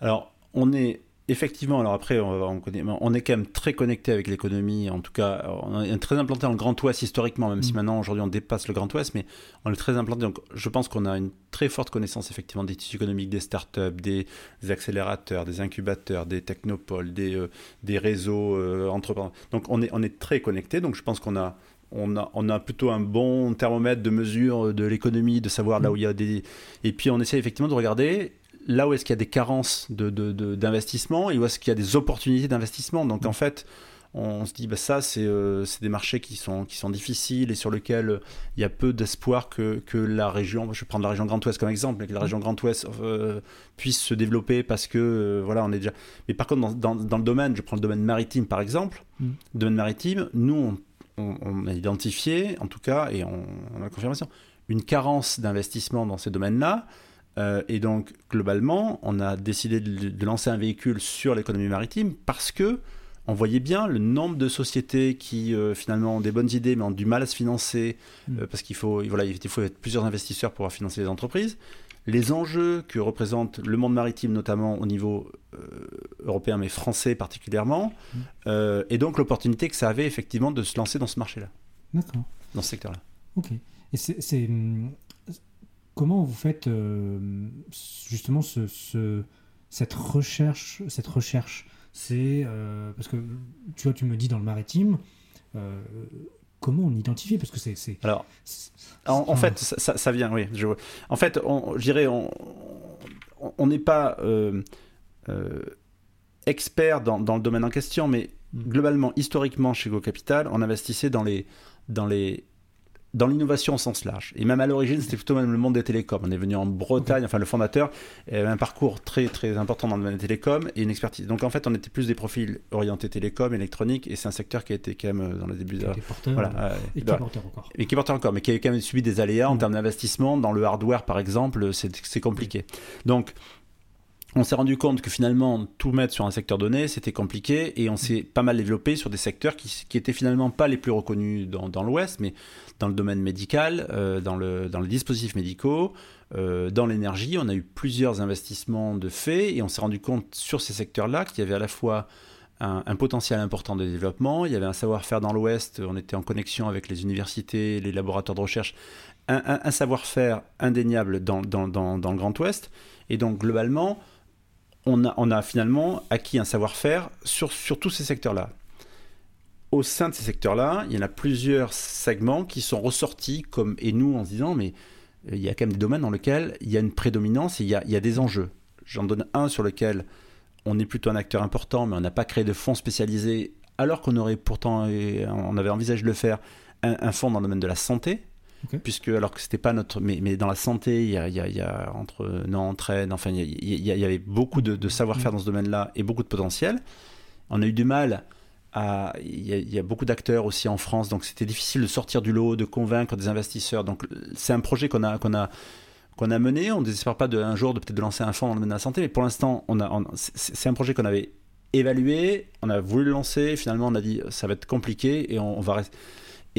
Alors, on est effectivement, alors après, on, est quand même très connecté avec l'économie, en tout cas, on est très implanté dans le Grand Ouest historiquement, même si mm. maintenant, aujourd'hui, on dépasse le Grand Ouest, mais on est très implanté. Donc, je pense qu'on a une très forte connaissance, effectivement, des tissus économiques, des startups, des, des accélérateurs, des incubateurs, des technopoles, des, euh, des réseaux euh, entrepreneurs. Donc, on est, on est très connecté. Donc, je pense qu'on a on a, on a, plutôt un bon thermomètre de mesure de l'économie, de savoir là où il y a des... Et puis on essaie effectivement de regarder là où est-ce qu'il y a des carences d'investissement de, et où est-ce qu'il y a des opportunités d'investissement. Donc en fait, on se dit, bah, ça, euh, c'est des marchés qui sont, qui sont difficiles et sur lesquels il y a peu d'espoir que, que, la région, je vais prendre la région Grand Ouest comme exemple, que la région Grand Ouest euh, puisse se développer parce que, euh, voilà, on est déjà... Mais par contre, dans, dans, le domaine, je prends le domaine maritime par exemple, mm. le domaine maritime, nous, on on, a identifié, en tout cas, et on, a la confirmation, une carence d'investissement dans ces domaines-là. Euh, et donc, globalement, on a décidé de, lancer un véhicule sur l'économie maritime parce que on voyait bien le nombre de sociétés qui euh, finalement ont des bonnes idées mais ont du mal à se financer mm. euh, parce qu'il faut, voilà, il faut être plusieurs investisseurs pour pouvoir financer les entreprises les enjeux que représente le monde maritime, notamment au niveau euh, européen, mais français particulièrement, mmh. euh, et donc l'opportunité que ça avait effectivement de se lancer dans ce marché-là. D'accord. Dans ce secteur-là. Ok. Et c'est. Comment vous faites euh, justement ce, cette recherche cette recherche? C'est. parce que tu vois, tu me dis dans le maritime comment on identifie? Parce que c'est. Alors, en, fait, ça, vient, oui. Je, en fait, je dirais, on n'est pas euh, euh, expert dans, le domaine en question, mais mm. globalement, historiquement, chez Go Capital, on investissait dans les, dans les dans l'innovation au sens large. Et même à l'origine, c'était plutôt même le monde des télécoms. On est venu en Bretagne, enfin le fondateur avait un parcours très très important dans le monde des télécoms et une expertise. Donc en fait, on était plus des profils orientés télécom, électronique, et c'est un secteur qui a été quand même euh, dans les débuts de... Voilà, euh, et qui est porteur encore. Et qui est porteur encore, mais qui a quand même subi des aléas en termes d'investissement. Dans le hardware, par exemple, c'est compliqué. Donc, on s'est rendu compte que finalement, tout mettre sur un secteur donné, c'était compliqué et on s'est pas mal développé sur des secteurs qui, qui étaient finalement pas les plus reconnus dans, dans l'Ouest, mais dans le domaine médical, euh, dans, le, dans les dispositifs médicaux, euh, dans l'énergie. On a eu plusieurs investissements de fait et on s'est rendu compte sur ces secteurs-là qu'il y avait à la fois un, potentiel important de développement, il y avait un savoir-faire dans l'Ouest, on était en connexion avec les universités, les laboratoires de recherche, un, savoir-faire indéniable dans, le Grand Ouest. Et donc globalement, on a, on a, finalement acquis un savoir-faire sur, sur, tous ces secteurs-là. Au sein de ces secteurs-là, il y en a plusieurs segments qui sont ressortis comme et nous en se disant mais euh, il y a quand même des domaines dans lesquels il y a une prédominance et il y a, il y a des enjeux. J'en donne un sur lequel on est plutôt un acteur important, mais on n'a pas créé de fonds spécialisés, alors qu'on aurait pourtant, on avait envisagé de le faire, un, un fonds dans le domaine de la santé, Okay. Puisque, alors que c'était pas notre. Mais, mais, dans la santé, il y a, il y a, il y a entre Nantes, Rennes, enfin, il y, il y, avait beaucoup de, de savoir-faire dans ce domaine-là et beaucoup de potentiel. On a eu du mal Il y a, beaucoup d'acteurs aussi en France, donc c'était difficile de sortir du lot, de convaincre des investisseurs. Donc, c'est un projet qu'on a. Qu'on a qu'on a mené, on ne désespère pas de, un jour de peut-être de lancer un fonds dans le domaine de la santé, mais pour l'instant, on a, c'est un projet qu'on avait évalué, on a voulu le lancer, finalement on a dit ça va être compliqué et on, on va rester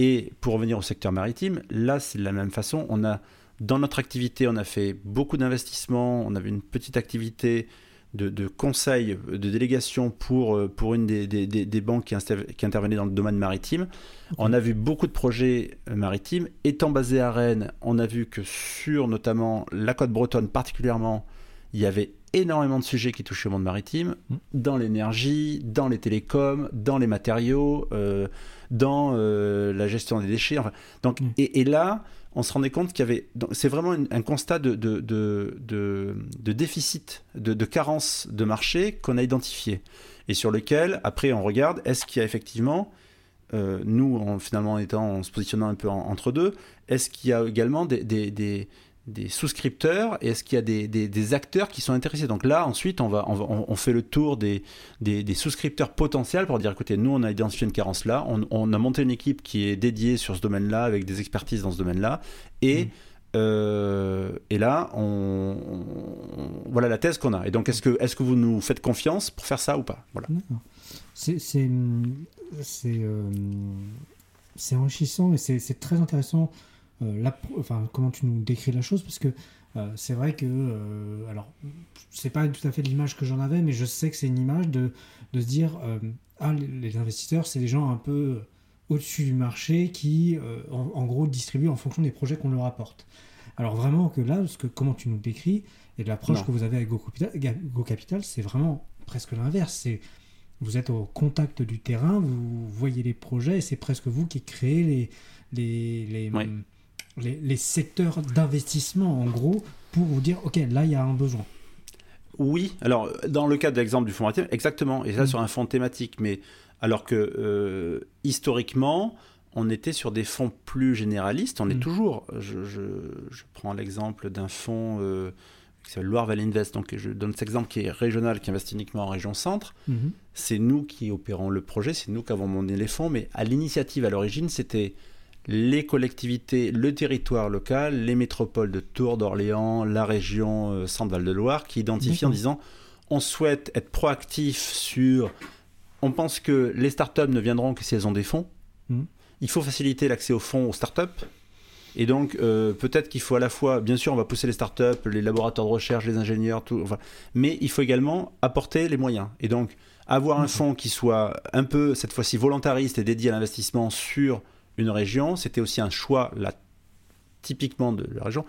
et pour revenir au secteur maritime, là, c'est de la même façon. On a, dans notre activité, on a fait beaucoup d'investissements. On avait une petite activité de, de, conseil, de délégation pour, pour une des, des, des banques qui, qui, intervenait dans le domaine maritime. Okay. On a vu beaucoup de projets maritimes. Étant basé à Rennes, on a vu que sur notamment la côte bretonne particulièrement, il y avait énormément de sujets qui touchaient au monde maritime, mmh. dans l'énergie, dans les télécoms, dans les matériaux. Euh, dans euh, la gestion des déchets. Enfin, donc, mmh. et, et, là, on se rendait compte qu'il y avait. C'est vraiment un constat de, de, de, déficit, de, carence de marché qu'on a identifié. Et sur lequel, après, on regarde, est-ce qu'il y a effectivement. Euh, nous, en, finalement, en, étant, en se positionnant un peu en, entre deux, est-ce qu'il y a également des des souscripteurs et est-ce qu'il y a des, des, des, acteurs qui sont intéressés? Donc là, ensuite, on, va, on, on fait le tour des, des, des, souscripteurs potentiels pour dire, écoutez, nous, on a identifié une carence là, on, on a monté une équipe qui est dédiée sur ce domaine-là, avec des expertises dans ce domaine-là, et, mmh. euh, et là, on, voilà la thèse qu'on a. Et donc, est-ce que, est que vous nous faites confiance pour faire ça ou pas? Voilà. C'est euh, enrichissant et c'est très intéressant la, enfin, comment tu nous décris la chose, parce que euh, c'est vrai que, euh, alors, c'est pas tout à fait l'image que j'en avais, mais je sais que c'est une image de, de se dire, euh, ah, les, investisseurs, c'est des gens un peu au-dessus du marché qui, euh, en, en, gros, distribuent en fonction des projets qu'on leur apporte. Alors vraiment que là, parce que comment tu nous décris, et l'approche que vous avez avec Go Capital, Go Capital c'est vraiment presque l'inverse. C'est vous êtes au contact du terrain, vous voyez les projets, et c'est presque vous qui créez les, les, les, oui les, les secteurs d'investissement, en gros, pour vous dire, OK, là, il y a un besoin. Oui, alors dans le cas de l'exemple du fonds maritime, exactement, et ça mmh. sur un fonds thématique, mais alors que euh, historiquement, on était sur des fonds plus généralistes, on mmh. est toujours, je, je, je prends l'exemple d'un fonds euh, qui s'appelle Loire Valley Invest, donc je donne cet exemple qui est régional, qui investit uniquement en région centre, mmh. c'est nous qui opérons le projet, c'est nous qui avons monté les fonds, mais à l'initiative à l'origine, c'était les collectivités, le territoire local, les métropoles de Tours, d'Orléans, la région euh, Centre-Val de Loire, qui identifient en disant on souhaite être proactif sur. On pense que les startups ne viendront que si elles ont des fonds. Mmh. Il faut faciliter l'accès aux fonds aux startups. Et donc, euh, peut-être qu'il faut à la fois, bien sûr, on va pousser les startups, les laboratoires de recherche, les ingénieurs, tout, enfin, mais il faut également apporter les moyens. Et donc, avoir un fonds qui soit un peu, cette fois-ci, volontariste et dédié à l'investissement sur une région, c'était aussi un choix là, typiquement de la région.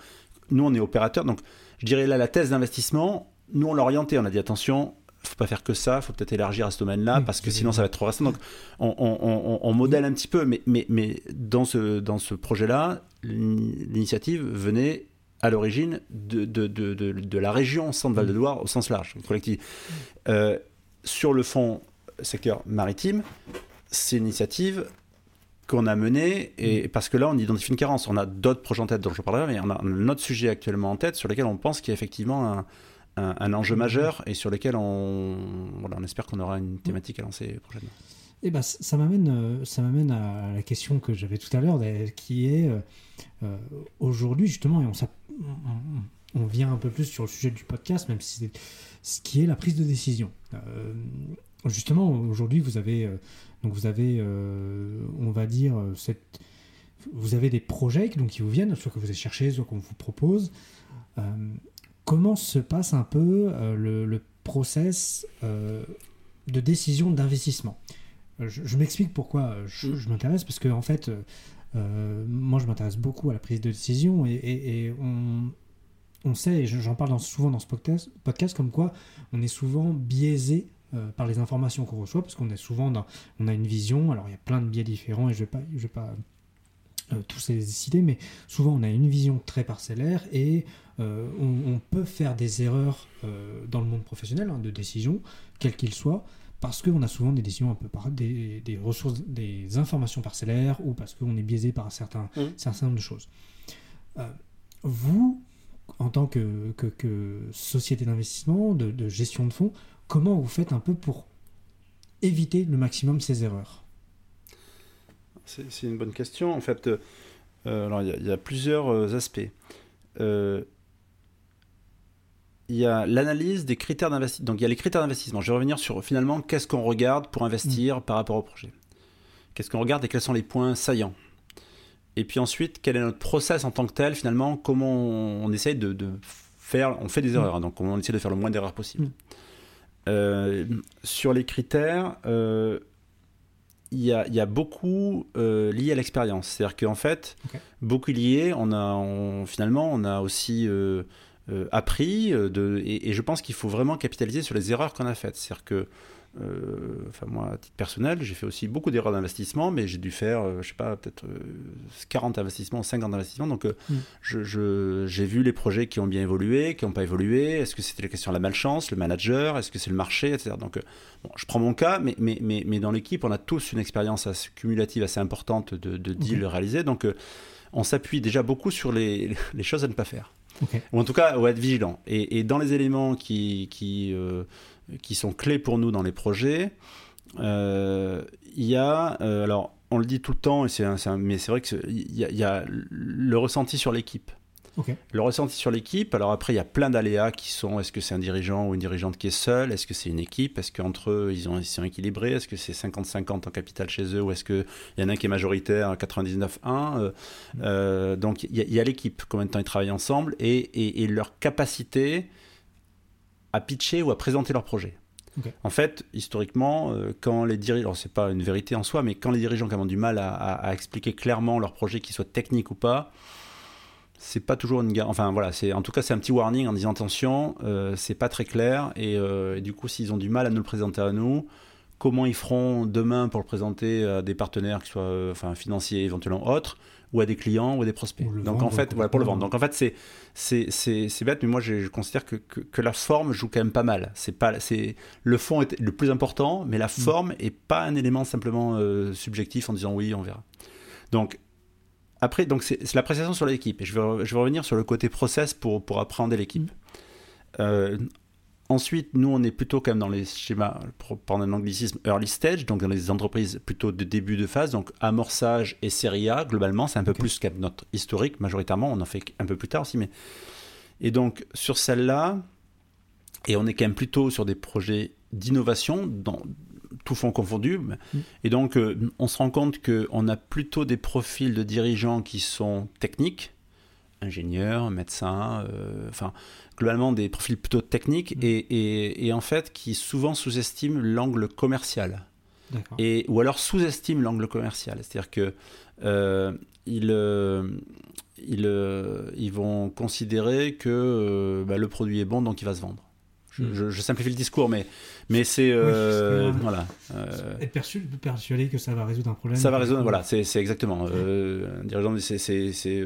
Nous, on est opérateur, donc je dirais là, la thèse d'investissement, nous, on l'a orienté, on a dit attention, faut pas faire que ça, faut peut-être élargir à ce domaine-là, oui, parce que sinon ça va être trop restreint. Donc on, on, on, on modèle un petit peu, mais, mais, mais dans ce, dans ce projet-là, l'initiative venait à l'origine de, de, de, la région Centre-Val de Loire au sens large, collectif. Euh, sur le fond secteur maritime, c'est une initiative qu'on a mené, et parce que là, on identifie une carence. On a d'autres projets en tête dont je parlerai, mais on a un autre sujet actuellement en tête sur lequel on pense qu'il y a effectivement un, un, enjeu majeur et sur lequel on, voilà, on espère qu'on aura une thématique à lancer prochainement. Eh ben, ça m'amène, euh, ça m'amène à la question que j'avais tout à l'heure, qui est euh, euh, aujourd'hui justement, et on, on, vient un peu plus sur le sujet du podcast, même si c'est ce qui est la prise de décision. justement, aujourd'hui, vous avez, donc vous avez, on va dire, cette, vous avez des projets donc, qui vous viennent, soit que vous avez cherché, soit qu'on vous propose. Comment se passe un peu euh, le, process euh, de décision d'investissement? Euh, Je, m'explique pourquoi je, m'intéresse, parce que en fait, moi je m'intéresse beaucoup à la prise de décision et, on, sait, et j'en parle souvent dans ce podcast, podcast, comme quoi on est souvent biaisé par les informations qu'on reçoit, parce qu'on est souvent dans, on a une vision, alors il y a plein de biais différents et je ne vais pas, je vais pas tous les citer, mais souvent on a une vision très parcellaire et euh, on, peut faire des erreurs euh, dans le monde professionnel, hein, de décision, quel qu'il soit, parce qu'on a souvent des décisions un peu par des, ressources, des informations parcellaires, ou parce qu'on est biaisé par certains, mmh. certain nombre de choses. Euh, vous, en tant que, société d'investissement, de, gestion de fonds, comment vous faites un peu pour éviter le maximum ces erreurs? C'est une bonne question. En fait, alors il y, a plusieurs aspects il y a l'analyse des critères d'investissement. Donc il y a les critères d'investissement. Je vais revenir sur finalement qu'est-ce qu'on regarde pour investir mm. par rapport au projet? Qu'est-ce qu'on regarde et quels sont les points saillants? Et puis ensuite, quel est notre process en tant que tel finalement Comment on, essaye de, faire On fait des mm. erreurs, hein, donc on essaie de faire le moins d'erreurs possible. Mm. Euh, sur les critères, euh, il y, a, beaucoup euh, lié à l'expérience. C'est-à-dire qu'en fait, beaucoup lié, on a, finalement, on a aussi appris, de, et, je pense qu'il faut vraiment capitaliser sur les erreurs qu'on a faites. C'est-à-dire que, euh, enfin moi, à titre personnel, j'ai fait aussi beaucoup d'erreurs d'investissement, mais j'ai dû faire, je sais pas, peut-être 40 investissements, 50 investissements. Donc, mm. je, j'ai vu les projets qui ont bien évolué, qui n'ont pas évolué. Est-ce que c'était la question de la malchance, le manager? Est-ce que c'est le marché, etc. Donc, bon, je prends mon cas, mais, mais, mais, mais dans l'équipe, on a tous une expérience assez cumulative assez importante de, de deals réalisés. Donc, on s'appuie déjà beaucoup sur les, les choses à ne pas faire. Ou en tout cas, être vigilant. Et, dans les éléments qui, qui, euh, qui, sont clés pour nous dans les projets, euh, il y a, euh, alors on le dit tout le temps, et mais c'est vrai qu'il y, y, a le ressenti sur l'équipe. Le ressenti sur l'équipe, alors après, il y a plein d'aléas qui sont est-ce que c'est un dirigeant ou une dirigeante qui est seule? Est-ce que c'est une équipe? Est-ce qu'entre eux, ils, ont, ils sont équilibrés? Est-ce que c'est 50-50 en capital chez eux Ou est-ce qu'il y en a un qui est majoritaire, 99-1 euh, euh, Donc, il y a, l'équipe, combien de temps ils travaillent ensemble? Et, et, leur capacité à pitcher ou à présenter leur projet. En fait, historiquement, euh, quand les dirigeants, c'est pas une vérité en soi, mais quand les dirigeants ont du mal à, à expliquer clairement leur projet, qu'il soit technique ou pas, c'est pas toujours une enfin voilà c'est en tout cas c'est un petit warning en disant attention euh, c'est pas très clair euh, et, du coup s'ils ont du mal à nous le présenter à nous comment ils feront demain pour le présenter à des partenaires qui soient euh, enfin financiers éventuellement autres ou à des clients ou à des prospects donc en fait voilà pour le vendre donc en fait c'est c'est bête mais moi je, considère que, que, la forme joue quand même pas mal c'est pas c'est le fond est le plus important mais la mm. forme est pas un élément simplement subjectif en disant oui on verra donc après, donc c'est l'appréciation sur l'équipe. Et je vais, je vais revenir sur le côté process pour, pour appréhender l'équipe. Mm. Euh, ensuite, nous, on est plutôt quand même dans les schémas, pour prendre un anglicisme, early stage, donc dans les entreprises plutôt de début de phase, donc amorçage et série A, globalement, c'est un peu plus qu'à notre historique, majoritairement, on en fait un peu plus tard aussi. Mais... Et donc, sur celle-là, et on est quand même plutôt sur des projets d'innovation, dans, tout fond confondu. Mm. Et donc, euh, on se rend compte qu'on a plutôt des profils de dirigeants qui sont techniques, ingénieurs, médecins, euh, enfin, globalement des profils plutôt techniques mm. et, et, en fait qui souvent sous-estiment l'angle commercial. Et, ou alors sous-estiment l'angle commercial. C'est-à-dire que euh, ils, ils, ils, vont considérer que bah, le produit est bon, donc il va se vendre. Je, simplifie le discours, mais, mais c'est. Euh, voilà. Euh, Être persuadé que ça va résoudre un problème. Ça va résoudre, voilà, c'est exactement. Euh, dirigeant, c'est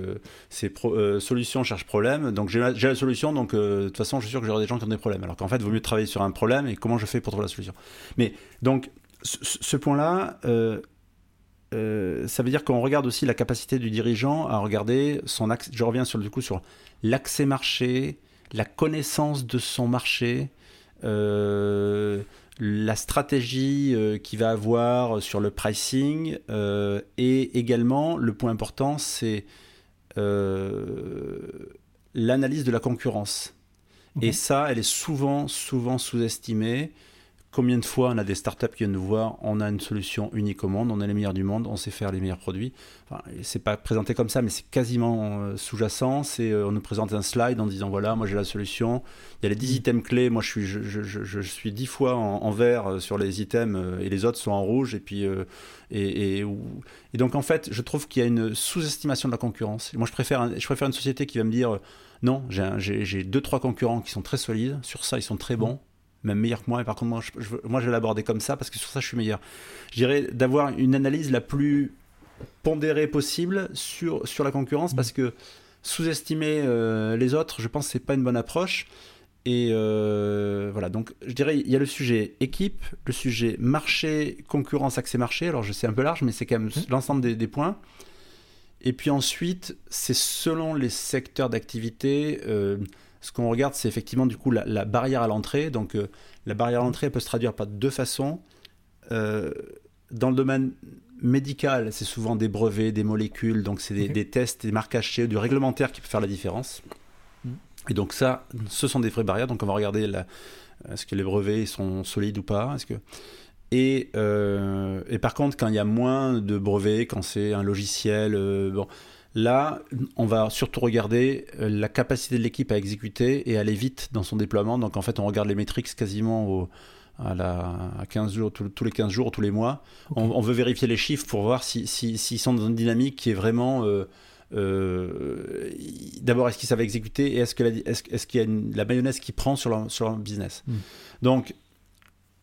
euh, solution cherche problème. Donc j'ai la solution, donc de toute façon, je suis sûr que j'aurai des gens qui ont des problèmes. Alors qu'en fait, il vaut mieux travailler sur un problème et comment je fais pour trouver la solution. Mais donc, ce, point-là, euh, ça veut dire qu'on regarde aussi la capacité du dirigeant à regarder son axe. Je reviens sur, du coup sur l'accès marché, la connaissance de son marché, euh, la stratégie qu'il va avoir sur le pricing et également le point important c'est l'analyse de la concurrence. Et ça, elle est souvent, souvent sous-estimée. Combien de fois on a des startups qui viennent nous voir, on a une solution unique au monde, on est les meilleurs du monde, on sait faire les meilleurs produits. Enfin, c'est pas présenté comme ça, mais c'est quasiment euh, sous-jacent. C'est euh, on nous présente un slide en disant voilà, moi j'ai la solution. Il y a les 10 mm. items clés. Moi je suis je, je, je, suis 10 fois en, vert euh, sur les items et les autres sont en rouge. Et puis et, et, et, donc en fait, je trouve qu'il y a une sous-estimation de la concurrence. Moi je préfère je préfère une société qui va me dire non, j'ai deux trois concurrents qui sont très solides. Sur ça, ils sont très bons même meilleur que moi. Et par contre, moi, je, moi, je vais l'aborder comme ça parce que sur ça, je suis meilleur. Je dirais d'avoir une analyse la plus pondérée possible sur, sur la concurrence parce que sous-estimer euh, les autres, je pense que c'est pas une bonne approche. Et euh, voilà, donc je dirais, il y a le sujet équipe, le sujet marché, concurrence, accès marché. Alors je sais un peu large, mais c'est quand même l'ensemble des, des, points. Et puis ensuite, c'est selon les secteurs d'activité. Euh, ce qu'on regarde, c'est effectivement du coup la, barrière à l'entrée. Donc euh, la barrière à l'entrée peut se traduire par deux façons. Euh, dans le domaine médical, c'est souvent des brevets, des molécules, donc c'est des, tests, des marquages CE, du réglementaire qui peut faire la différence. Mm. Et donc ça, ce sont des vraies barrières. Donc on va regarder est-ce que les brevets sont solides ou pas? Est-ce que et, euh, et, par contre, quand il y a moins de brevets, quand c'est un logiciel, bon, Là, on va surtout regarder euh, la capacité de l'équipe à exécuter et aller vite dans son déploiement. Donc en fait, on regarde les métriques quasiment à, la, 15 jours, tous les 15 jours, tous les mois. On, veut vérifier les chiffres pour voir s'ils si, sont dans une dynamique qui est vraiment... Euh, euh, d'abord, est-ce qu'ils savent exécuter et est-ce qu'il est y a la mayonnaise qui prend sur leur, sur business hmm. Donc,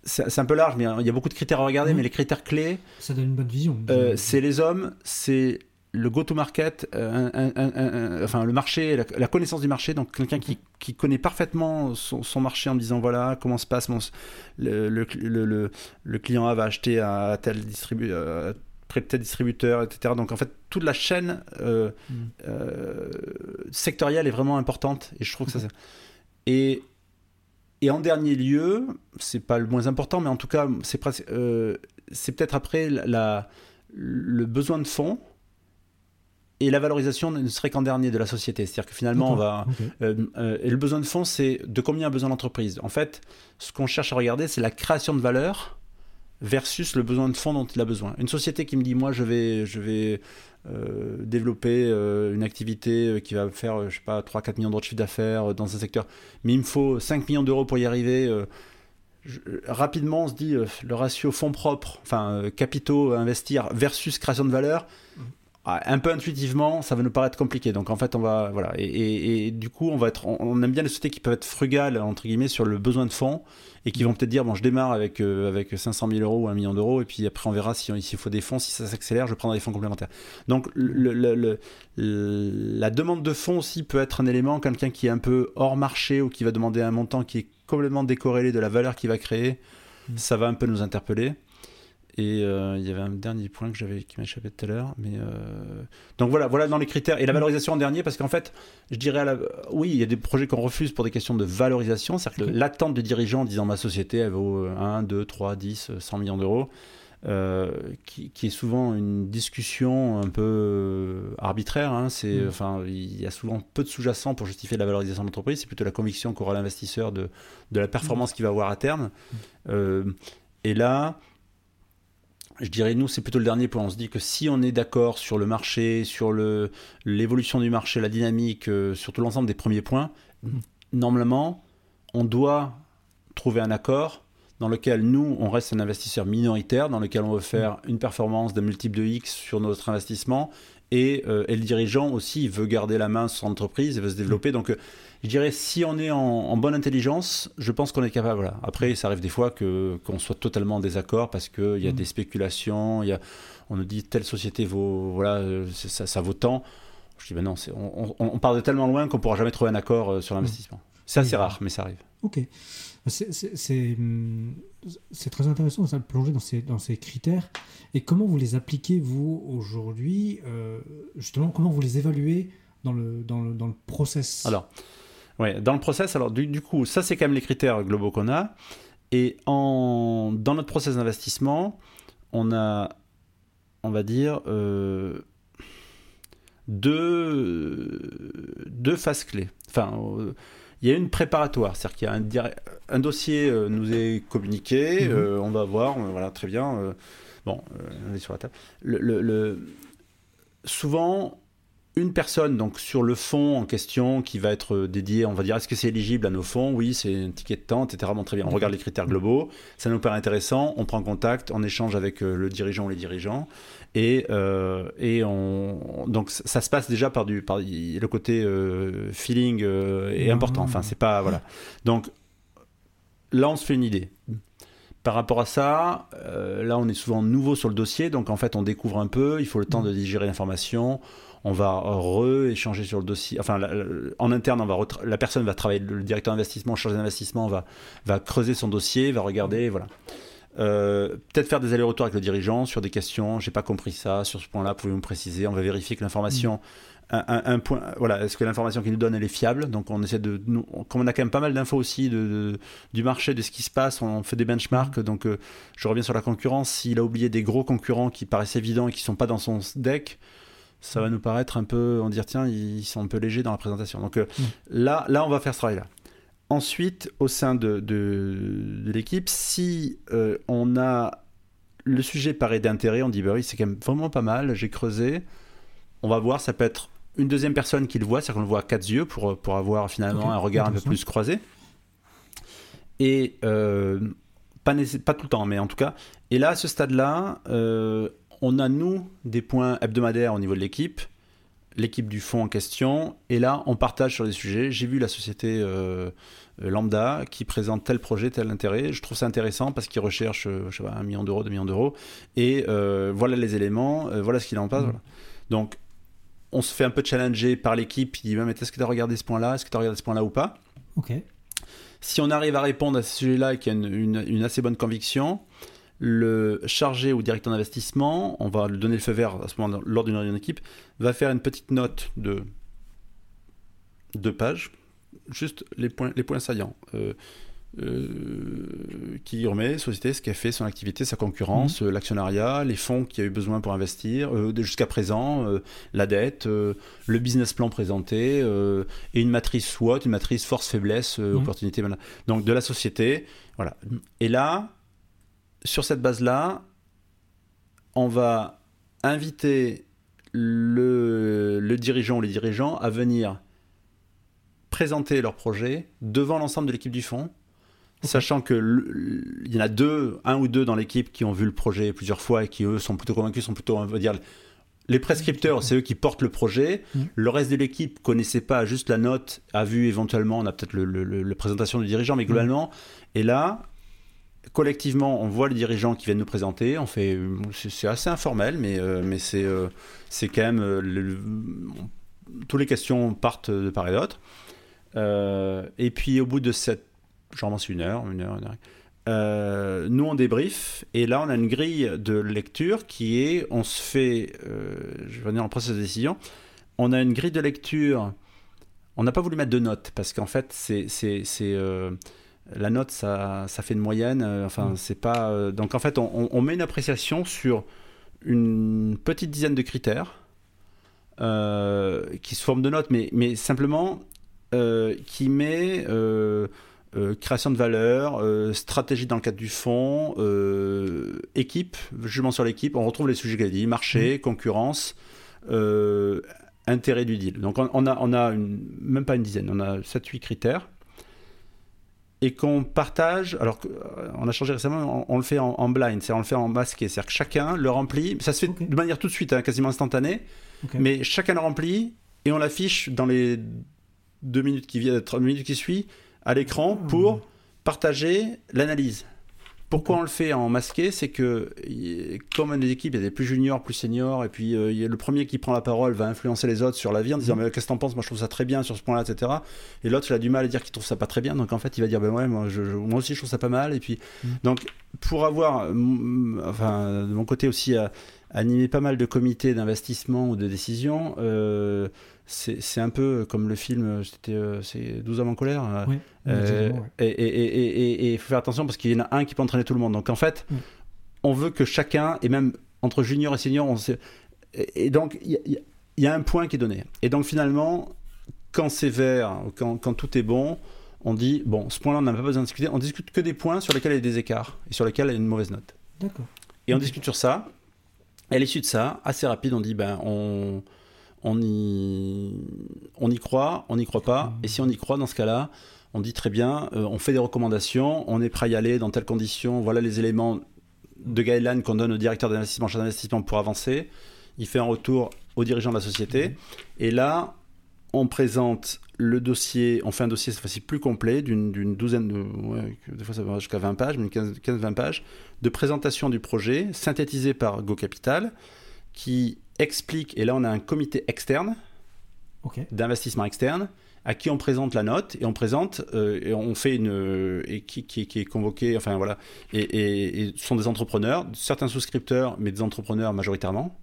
c'est un peu large, mais il y a beaucoup de critères à regarder, hmm. mais les critères clés... Ça donne une bonne vision. c'est les hommes, c'est le go-to-market, euh, enfin le marché, la, connaissance du marché, donc quelqu'un qui, qui, connaît parfaitement son, marché en disant voilà comment se passe le, le, le, client A va acheter à tel distributeur près de tel distributeur, etc. Donc en fait toute la chaîne euh, mm. euh, sectorielle est vraiment importante et je trouve que ça et et en dernier lieu, c'est pas le moins important, mais en tout cas c'est c'est peut-être après la, le besoin de fonds et la valorisation ne serait qu'en dernier de la société. C'est-à-dire que finalement, on va. Euh, euh, et le besoin de fonds, c'est de combien a besoin l'entreprise. En fait, ce qu'on cherche à regarder, c'est la création de valeur versus le besoin de fonds dont il a besoin. Une société qui me dit, moi, je vais, je vais euh, développer une activité qui va faire, je sais pas, 3-4 millions d'euros de chiffre d'affaires dans un secteur, mais il me faut 5 millions d'euros pour y arriver. rapidement, on se dit le ratio fonds propres, enfin capitaux à investir versus création de valeur. Ah, un peu intuitivement, ça va nous paraître compliqué. Donc en fait, on va voilà et, du coup, on va être, on, aime bien les sociétés qui peuvent être frugales entre guillemets sur le besoin de fonds et qui vont peut-être dire bon, je démarre avec euh, avec 500 000 euros ou un million d'euros et puis après on verra si s'il faut des fonds, si ça s'accélère, je prendrai des fonds complémentaires. Donc le, la demande de fonds aussi peut être un élément, quelqu'un qui est un peu hors marché ou qui va demander un montant qui est complètement décorrélé de la valeur qu'il va créer, mmh. ça va un peu nous interpeller. Et euh, il y avait un dernier point que j'avais qui m'échappait tout à l'heure, mais euh, donc voilà, voilà dans les critères et la valorisation en dernier parce qu'en fait, je dirais à la... oui, il y a des projets qu'on refuse pour des questions de valorisation, c'est-à-dire que l'attente des dirigeants disant ma société elle vaut 1, 2, 3, 10, 100 millions d'euros, euh, qui, qui, est souvent une discussion un peu arbitraire. Hein, c'est, mm. enfin, il y a souvent peu de sous-jacents pour justifier la valorisation de l'entreprise. C'est plutôt la conviction qu'aura l'investisseur de, de la performance mm. qu'il va avoir à terme. Mm. et là, je dirais, nous, c'est plutôt le dernier point. On se dit que si on est d'accord sur le marché, sur l'évolution du marché, la dynamique, euh, sur tout l'ensemble des premiers points, normalement, on doit trouver un accord dans lequel nous, on reste un investisseur minoritaire, dans lequel on veut faire une performance d'un multiple de X sur notre investissement, et, euh, et, le dirigeant aussi veut garder la main sur son entreprise, il veut se développer. Donc, euh, je dirais, si on est en, bonne intelligence, je pense qu'on est capable. Voilà. Après, ça arrive des fois que qu'on soit totalement en désaccord parce qu'il y a mm. des spéculations, y a, on nous dit telle société vaut, voilà, ça, ça, vaut tant. Je dis, ben non, on, on, part de tellement loin qu'on pourra jamais trouver un accord euh, sur l'investissement. C'est assez rare, mais ça arrive. Ok. C'est, c'est très intéressant de plonger dans ces, dans ces critères. Et comment vous les appliquez, vous, aujourd'hui euh, Justement, comment vous les évaluez dans le, dans le, dans le process? Alors, ouais, dans le process, alors du, du coup, ça, c'est quand même les critères globaux qu'on a. Et en, dans notre process d'investissement, on a, on va dire, euh, deux, deux phases clés. Enfin, euh, il y a une préparatoire, c'est-à-dire qu'il y a un, un dossier euh, nous est communiqué, mhm. euh, on va voir, voilà, très bien. bon, on est sur la table. Le, le, souvent, une personne donc sur le fond en question qui va être dédié, on va dire est-ce que c'est éligible à nos fonds? Oui, c'est un ticket de temps, etc. Bon, très bien, on regarde les critères globaux, ça nous paraît intéressant, on prend contact, on échange avec le dirigeant ou les dirigeants, et, euh, et on, donc ça se passe déjà par, du, par le côté euh, feeling euh, est important. Enfin, c'est pas. Voilà. Donc là, on se fait une idée. Par rapport à ça, là, on est souvent nouveau sur le dossier, donc en fait, on découvre un peu, il faut le temps de digérer l'information on va re-échanger sur le dossier. Enfin, en interne, on va la personne va travailler, le directeur d'investissement, chargé d'investissement, va, va creuser son dossier, va regarder, voilà. Euh, peut-être faire des allers-retours avec le dirigeant sur des questions. J'ai pas compris ça sur ce point-là. Pouvez-vous me préciser? On va vérifier que l'information, un, point, voilà, est-ce que l'information qu'il nous donne elle est fiable? Donc on essaie de, nous, comme on a quand même pas mal d'infos aussi de, du marché, de ce qui se passe, on fait des benchmarks. Donc euh, je reviens sur la concurrence. S'il a oublié des gros concurrents qui paraissent évidents et qui sont pas dans son deck ça va nous paraître un peu, on dire tiens, ils sont un peu légers dans la présentation. Donc euh, là, là, on va faire ce travail-là. Ensuite, au sein de, de, l'équipe, si euh, on a le sujet paraît d'intérêt, on dit bah oui, c'est quand même vraiment pas mal, j'ai creusé. On va voir, ça peut être une deuxième personne qui le voit, c'est-à-dire qu'on le voit à quatre yeux pour, pour avoir finalement un regard un peu plus croisé. Et euh, pas, pas tout le temps, mais en tout cas. Et là, à ce stade-là, euh, on a nous des points hebdomadaires au niveau de l'équipe l'équipe du fonds en question, et là on partage sur les sujets. J'ai vu la société euh, euh, lambda qui présente tel projet, tel intérêt. Je trouve ça intéressant parce qu'ils recherchent euh, je sais pas, un million d'euros, deux millions d'euros, et voilà les éléments, voilà ce qu'il en passe. Mmh. Donc on se fait un peu challenger par l'équipe qui dit mais est-ce que tu as regardé ce point-là, est-ce que tu as regardé ce point-là ou pas? Ok. Si on arrive à répondre à ce sujet-là et qu'il y a une assez bonne conviction, le chargé ou directeur d'investissement, on va lui donner le feu vert à ce moment lors d'une réunion d'équipe, va faire une petite note de deux pages, juste les points, les points saillants. Euh, euh, qui remet société ce qu'elle fait, son activité, sa concurrence, mhm. euh, l'actionnariat, les fonds qu'il y a eu besoin pour investir, jusqu'à présent, la dette, le business plan présenté, et une matrice SWOT, une matrice force-faiblesse, mhm. opportunité. Donc de la société. Voilà. Et là, sur cette base-là, on va inviter le, dirigeant ou les dirigeants à venir présenter leur projet devant l'ensemble de l'équipe du fonds, sachant qu'il y en a deux, un ou deux dans l'équipe qui ont vu le projet plusieurs fois et qui eux sont plutôt convaincus, sont plutôt, on va dire, les prescripteurs, c'est eux qui portent le projet. Mmh. Le reste de l'équipe connaissait pas juste la note, a vu éventuellement, on a peut-être la présentation du dirigeant, mais mmh. globalement, et là, collectivement, on voit les dirigeants qui viennent nous présenter. On fait, c'est assez informel, mais, euh, mais c'est, euh, c'est quand même. Euh, toutes les questions partent de part et d'autre. et puis au bout de cette, genre c'est une heure, une heure, une heure. nous on débrief et là on a une grille de lecture qui est, on se fait, je vais venir en processus de décision, on a une grille de lecture. On n'a pas voulu mettre de notes parce qu'en fait c'est, c'est la note, ça, ça fait une moyenne. Euh, enfin, mm. c'est pas. Euh, donc en fait, on, met une appréciation sur une petite dizaine de critères euh, qui se forment de notes, mais, mais simplement qui met création de valeur, stratégie dans le cadre du fonds, équipe, jugement sur l'équipe. On retrouve les sujets qu'elle dit marché, mm. concurrence. intérêt du deal. Donc on, a, on a même pas une dizaine, on a 7-8 critères et qu'on partage. Alors, euh, on a changé récemment, on, le fait en, blind, c'est on le fait en masqué, c'est-à-dire que chacun le remplit. Ça se fait de manière tout de suite, hein, quasiment instantanée, mais chacun le remplit et on l'affiche dans les deux minutes qui viennent, trois minutes qui suivent, à l'écran ah. pour partager l'analyse. Pourquoi on le fait en masqué C'est que, comme les équipes, il y a des plus juniors, plus seniors, et puis euh, il y a le premier qui prend la parole va influencer les autres sur la vie en disant mm. Mais qu'est-ce que t'en penses? Moi, je trouve ça très bien sur ce point-là, etc. Et l'autre, il a du mal à dire qu'il trouve ça pas très bien. Donc, en fait, il va dire Ben ouais, moi, moi aussi, je trouve ça pas mal. Et puis, mm. donc, pour avoir, enfin, de mon côté aussi, animé pas mal de comités d'investissement ou de décision, euh, c'est un peu comme le film, c'était euh, c'est 12 hommes en colère. Euh, et il faut faire attention parce qu'il y en a un qui peut entraîner tout le monde. Donc en fait, on veut que chacun, et même entre junior et senior, on sait, et, donc il y, a un point qui est donné. Et donc finalement, quand c'est vert, quand, quand, tout est bon, on dit bon, ce point-là, on n'a pas besoin de discuter. On discute que des points sur lesquels il y a des écarts et sur lesquels il y a une mauvaise note. D'accord. Et on discute sur ça. Et à l'issue de ça, assez rapide, on dit ben on on y, croit, on n'y croit pas. Et si on y croit, dans ce cas-là, on dit très bien, euh, on fait des recommandations, on est prêt à y aller dans telles conditions, voilà les éléments de guideline qu'on donne au directeur d'investissement, chargé d'investissement pour avancer. Il fait un retour aux dirigeants de la société. Et là, on présente le dossier, on fait un dossier cette fois-ci plus complet, d'une douzaine de. des fois ça va jusqu'à 20 pages, mais 15-20 pages, de présentation du projet, synthétisé par Go Capital, qui explique, et là on a un comité externe, d'investissement externe, à qui on présente la note et on présente euh, et on fait une et qui, qui, est convoqué enfin voilà. Et, et, ce sont des entrepreneurs certains souscripteurs mais des entrepreneurs majoritairement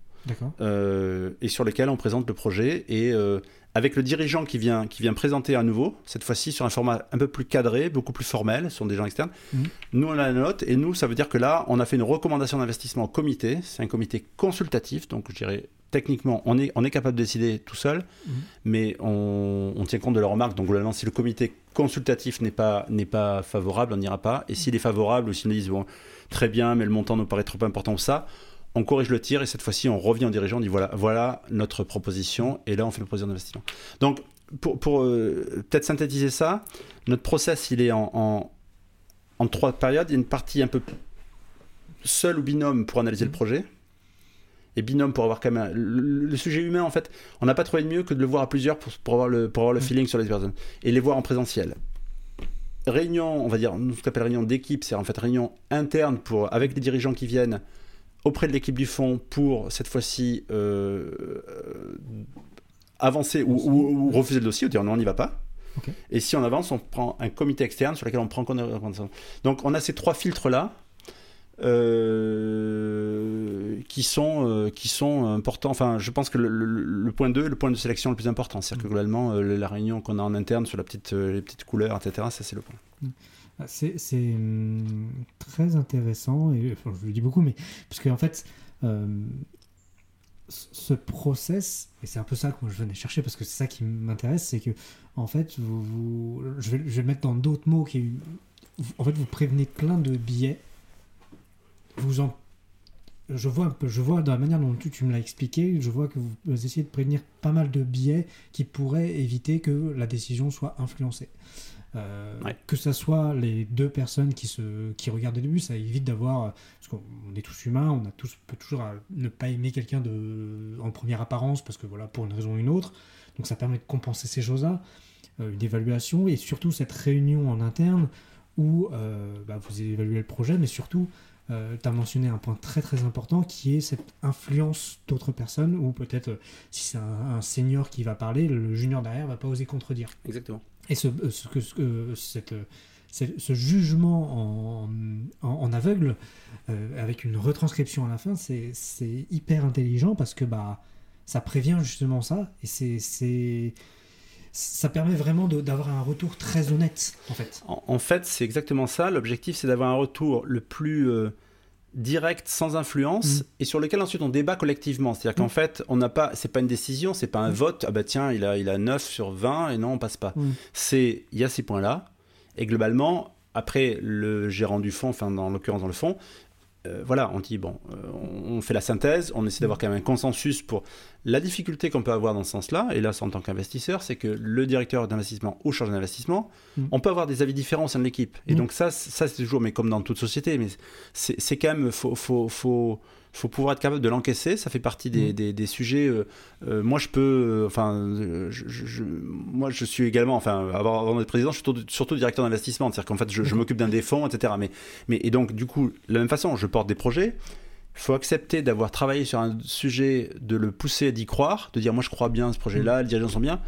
euh, et sur lesquels on présente le projet et euh, avec le dirigeant qui vient, qui vient présenter à nouveau, cette fois-ci sur un format un peu plus cadré, beaucoup plus formel, ce sont des gens externes. Mhm. Nous, on a la note, et nous, ça veut dire que là, on a fait une recommandation d'investissement au comité. C'est un comité consultatif, donc je dirais techniquement, on est, on est capable de décider tout seul, mhm. mais on, on, tient compte de leurs remarques. Donc, globalement, si le comité consultatif n'est pas, n'est pas favorable, on n'ira pas. Et s'il est favorable, ou s'ils nous disent, bon, très bien, mais le montant nous paraît trop important pour ça, on corrige le tir et cette fois-ci on revient au dirigeant, on dit voilà, voilà notre proposition et là on fait le proposition d'investissement. Donc pour, euh, peut-être synthétiser ça, notre process il est en, en, trois périodes. Il y a une partie un peu seul ou binôme pour analyser le projet et binôme pour avoir quand même le, sujet humain en fait on n'a pas trouvé de mieux que de le voir à plusieurs pour, pour avoir le, pour avoir le feeling sur les personnes et les voir en présentiel réunion on va dire nous ce qu'on appelle réunion d'équipe c'est en fait réunion interne pour avec les dirigeants qui viennent auprès de l'équipe du fond pour cette fois-ci euh, avancer ou, refuser le dossier ou dire non, on n'y va pas. Et si on avance, on prend un comité externe sur lequel on prend compte Donc on a ces trois filtres-là. Euh, qui sont euh, qui sont importants. Enfin, je pense que le, point 2 est le point de sélection le plus important. C'est-à-dire que mm. globalement, la réunion qu'on a en interne sur la petite, les petites couleurs, etc., ça c'est le point. C'est hum, très intéressant, je le dis beaucoup, mais parce qu'en en fait, euh, ce process, et c'est un peu ça que je venais chercher parce que c'est ça qui m'intéresse, c'est que en fait, vous, je, vais, mettre dans d'autres mots, qui en fait, vous prévenez plein de billets, vous en je vois je vois dans la manière dont tu, tu me l'as expliqué, je vois que vous, essayez de prévenir pas mal de biais qui pourraient éviter que la décision soit influencée. Euh, que ce soit les deux personnes qui, se, qui regardent au début, ça évite d'avoir. Parce qu'on est tous humains, on a tous, peut toujours ne pas aimer quelqu'un en première apparence, parce que voilà, pour une raison ou une autre. Donc ça permet de compenser ces choses-là, euh, une évaluation, et surtout cette réunion en interne où euh, bah, vous évaluez le projet, mais surtout, tu as mentionné un point très très important qui est cette influence d'autres personnes, ou peut-être si c'est un, un, senior qui va parler, le junior derrière va pas oser contredire. Exactement. Et ce, euh, que, cette, ce jugement en, en, aveugle, euh, avec une retranscription à la fin, c'est hyper intelligent parce que bah, ça prévient justement ça. Et c'est ça permet vraiment d'avoir un retour très honnête, en fait. En, fait, c'est exactement ça. L'objectif, c'est d'avoir un retour le plus euh, direct, sans influence, mm. et sur lequel ensuite on débat collectivement. C'est-à-dire qu'en mm. fait, on n'a pas, c'est pas une décision, c'est pas un mm. vote. Ah bah tiens, il a, il a 9 sur 20 et non, on passe pas. C'est, il y a ces points-là, et globalement, après le gérant du fonds, enfin dans l'occurrence dans le fond, euh, voilà, on dit, bon, euh, on fait la synthèse, on essaie d'avoir quand même un consensus pour la difficulté qu'on peut avoir dans ce sens-là, et là, en tant qu'investisseur, c'est que le directeur d'investissement ou chargé d'investissement, mm. on peut avoir des avis différents au sein de l'équipe. Et mm. donc ça, ça c'est toujours, mais comme dans toute société, mais c'est quand même, faut, faut, faut, faut pouvoir être capable de l'encaisser. Ça fait partie des, Mm. des, sujets. moi, je peux. enfin, je, moi, je suis également. Enfin, avant, avant d'être président, je suis surtout, surtout directeur d'investissement. C'est-à-dire qu'en fait, je, je m'occupe d'un des fonds, etc. Mais, mais, et donc, du coup, de la même façon, je porte des projets. Il faut accepter d'avoir travaillé sur un sujet, de le pousser, d'y croire, de dire moi je crois bien à ce projet-là, les dirigeants sont bien.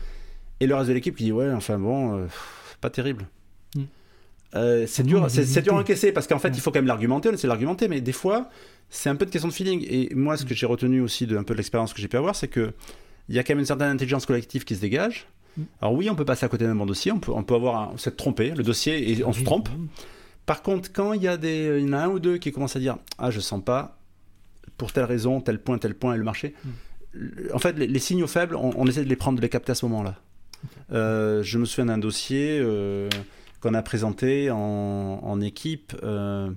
Et le reste de l'équipe qui dit ouais, enfin bon, euh, pas terrible. Mm. Euh, c'est dur, mais c'est dur à encaisser parce qu'en fait il faut quand même l'argumenter, on essaie de l'argumenter, mais des fois c'est un peu de question de feeling. Et moi ce que j'ai retenu aussi de un peu de l'expérience que j'ai pu avoir, c'est que il y a quand même une certaine intelligence collective qui se dégage. Mm. Alors oui, on peut passer à côté d'un bon dossier, on peut, on peut avoir s'être trompé, le dossier et on se trompe. Par contre, quand il y, a des, il y en a un ou deux qui commencent à dire Ah, je sens pas, pour telle raison, tel point, tel point, et le marché. En fait, les, les signaux faibles, on, on essaie de les prendre, de les capter à ce moment-là. Euh, je me souviens d'un dossier euh, qu'on a présenté en, en équipe. euh,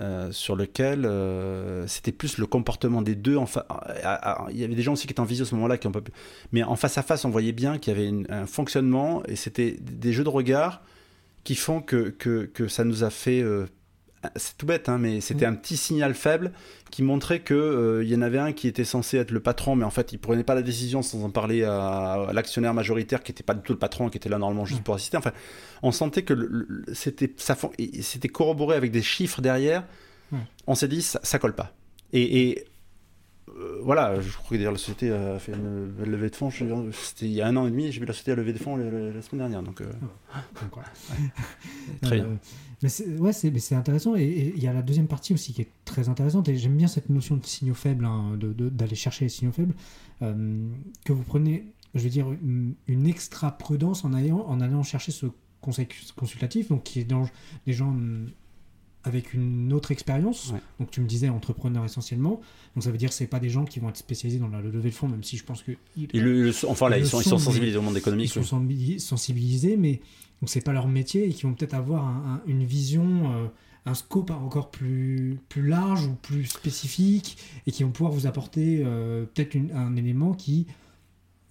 euh, sur lequel euh, c'était plus le comportement des deux. Fa- à- à- Il y avait des gens aussi qui étaient en visio à ce moment-là. Mais en face à face, on voyait bien qu'il y avait un fonctionnement et c'était des jeux de regard qui font que ça nous a fait. euh, c'est tout bête, hein, mais c'était Mm. un petit signal faible qui montrait que euh, il y en avait un qui était censé être le patron, mais en fait il prenait pas la décision sans en parler à, à l'actionnaire majoritaire qui était pas du tout le patron, qui était là normalement juste Mm. pour assister. Enfin, on sentait que le- le- c'était c'était corroboré avec des chiffres derrière. Mm. On s'est dit ça, ça colle pas. Et, et, euh, voilà, je crois que d'ailleurs la société a fait une belle levée de fonds. C'était il y a un an et demi, j'ai vu la société à lever de fonds la, la- la semaine dernière. Donc, euh, Donc, ouais. Très Euh, mais c'est ouais, c'est mais c'est intéressant et- il y a la deuxième partie aussi qui est très intéressante et j'aime bien cette notion de signaux faibles, hein, d'aller chercher les signaux faibles, euh, que vous prenez, je veux dire, une, une extra prudence en allant, en allant chercher ce conseil consultatif, donc qui est dans des gens avec une autre expérience. Ouais. Donc tu me disais entrepreneur essentiellement. Donc ça veut dire que c'est pas des gens qui vont être spécialisés dans la levée de fonds, même si je pense que ils- ils le- le- enfin là, Ils ils le sont, ils sont, sont mais sensibilisés au monde ils économique. sont sensibilis- sensibilisés, mais donc c'est pas leur métier et qui vont peut-être avoir un- un- une vision, euh, un scope encore plus, plus large ou plus spécifique et qui vont pouvoir vous apporter euh, peut-être un élément qui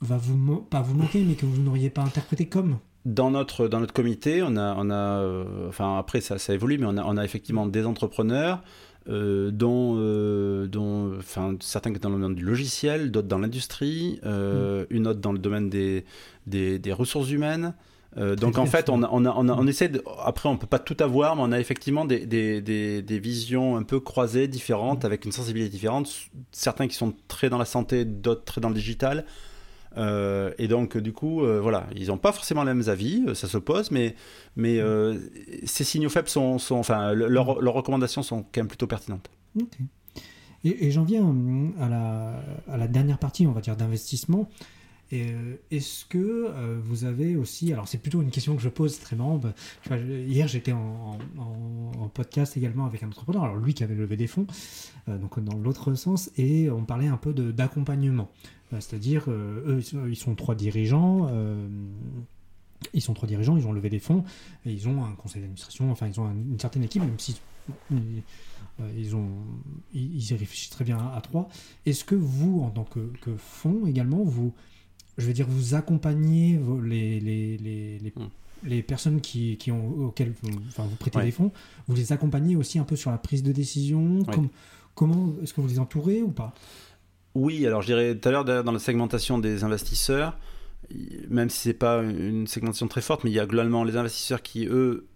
va vous pas vous manquer, mais que vous n'auriez pas interprété comme. Dans notre, dans notre comité, on a, on a euh, enfin après ça, ça évolue, mais on a, on a effectivement des entrepreneurs, euh, dont, euh, dont enfin, certains qui sont dans le domaine du logiciel, d'autres dans l'industrie, euh, une autre dans le domaine des, des, des ressources humaines. Euh, donc en fait, on, essaie de, après on peut pas tout avoir, mais on a effectivement des, des, des, des visions un peu croisées, différentes, avec une sensibilité différente. Certains qui sont très dans la santé, d'autres très dans le digital. Euh, et donc, du coup, euh, voilà, ils n'ont pas forcément les mêmes avis, ça s'oppose, mais, mais euh, ces signaux faibles sont, sont enfin, le- leurs, leurs recommandations sont quand même plutôt pertinentes. Ok. Et, et j'en viens hum, à la, à la dernière partie, on va dire, d'investissement. Euh, Est-ce que euh, vous avez aussi, alors c'est plutôt une question que je pose, très marrant. bah, hier j'étais en, podcast également avec un entrepreneur, alors lui qui avait levé des fonds, euh, donc dans l'autre sens, et on parlait un peu d'accompagnement. Euh, C'est-à-dire, eux ils sont, trois dirigeants, ils ont levé des fonds, ils ont un conseil d'administration, enfin ils ont un- une certaine équipe, même si ils, réfléchissent très bien à, trois. Est-ce que vous, en tant que fonds également, vous, je veux dire, vous accompagnez les, les, les, les, Hmm. les personnes qui, qui ont, auxquelles vous, enfin, vous prêtez Ouais. des fonds, vous les accompagnez aussi un peu sur la prise de décision Ouais. Comment est-ce que vous les entourez ou pas? Oui, alors je dirais tout à l'heure d'ailleurs, dans la segmentation des investisseurs, même si c'est pas une segmentation très forte, mais il y a globalement les investisseurs qui, eux,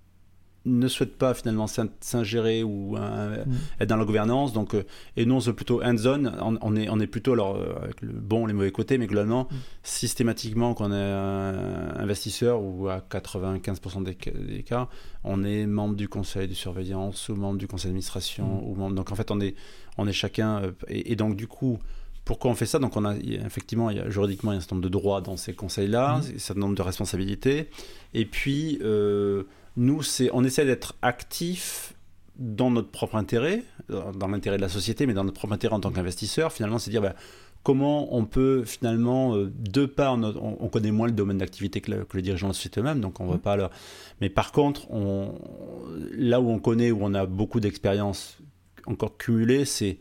ne souhaitent pas finalement s'in- s'ingérer ou euh, Mm. être dans la gouvernance. Donc, euh, et nous, on se plutôt hands-on. On, on est, on est plutôt alors, euh, avec le bon, les mauvais côtés, mais globalement, Mm. systématiquement, quand on est investisseur ou à 95% des, des cas, on est membre du conseil de surveillance ou membre du conseil d'administration. Mm. ou membre. Donc, en fait, on est, on est chacun. et, et donc, du coup, pourquoi on fait ça? Donc, on a, effectivement, il y a, juridiquement, il y a un certain nombre de droits dans ces conseils-là, un certain nombre de responsabilités. Et puis, euh, nous, c'est, on essaie d'être actif dans notre propre intérêt, dans l'intérêt de la société, mais dans notre propre intérêt en tant qu'investisseur. Finalement, c'est dire ben, comment on peut finalement, euh, de par notre, on, on connaît moins le domaine d'activité que, le- que les dirigeants de la société eux-mêmes, donc on ne va Mhm. pas leur. Mais par contre, on, là où on connaît, où on a beaucoup d'expérience encore cumulée, c'est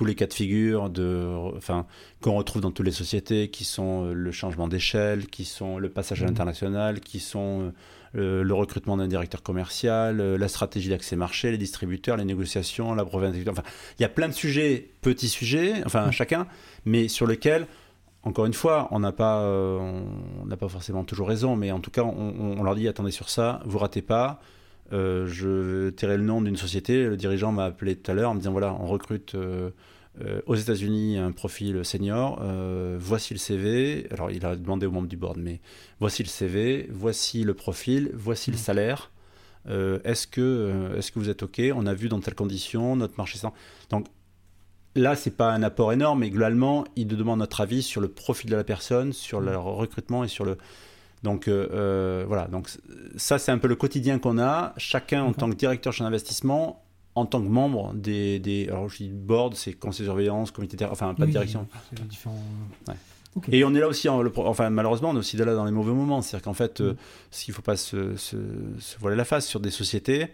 tous les cas de figure de, enfin, qu'on retrouve dans toutes les sociétés, qui sont euh, le changement d'échelle, qui sont le passage à Mhm. l'international, qui sont euh, euh, le recrutement d'un directeur commercial, euh, la stratégie d'accès marché, les distributeurs, les négociations, la brevet Enfin, il y a plein de sujets, petits sujets, enfin chacun, mais sur lesquels, encore une fois, on n'a pas, on n'a pas forcément toujours raison, mais en tout cas, on, leur dit attendez sur ça, vous ratez pas. Je tairai le nom d'une société. Le dirigeant m'a appelé tout à l'heure en me disant voilà, on recrute euh, aux États-Unis un profil senior, euh, voici le CV. Alors il a demandé aux membres du board, mais voici le CV, voici le profil, voici le mmh. salaire. Euh, est-ce que, est que vous êtes OK? On a vu dans telles conditions, notre marché sans. Donc là, c'est pas un apport énorme, mais globalement, il nous demande notre avis sur le profil de la personne, sur le recrutement et sur le. Donc voilà, donc ça c'est un peu le quotidien qu'on a. Chacun en tant que directeur chez investissement en tant que membre des, des alors je dis board, c'est conseil de surveillance, comité, enfin pas de direction. Et on est là aussi, enfin malheureusement, on est aussi là dans les mauvais moments. C'est-à-dire qu'en fait, euh, mm. s'il ne faut pas se, se, voiler la face sur des sociétés,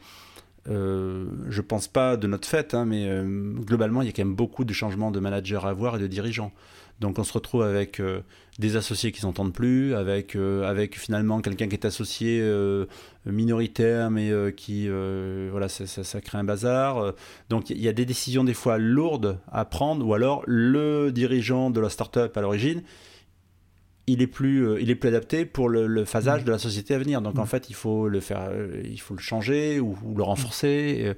euh, je pense pas de notre fait, hein, mais euh, globalement, il y a quand même beaucoup de changements de managers à avoir et de dirigeants. Donc on se retrouve avec euh, des associés qui s'entendent plus, avec, euh, avec finalement quelqu'un qui est associé euh, minoritaire, mais qui, voilà, ça, ça, crée un bazar. Donc il y a des décisions des fois lourdes à prendre, ou alors le dirigeant de la start-up à l'origine, il est plus, il est plus adapté pour le, phasage mmh. de la société à venir. Donc en mmh. fait, il faut le faire, il faut le changer ou, le renforcer.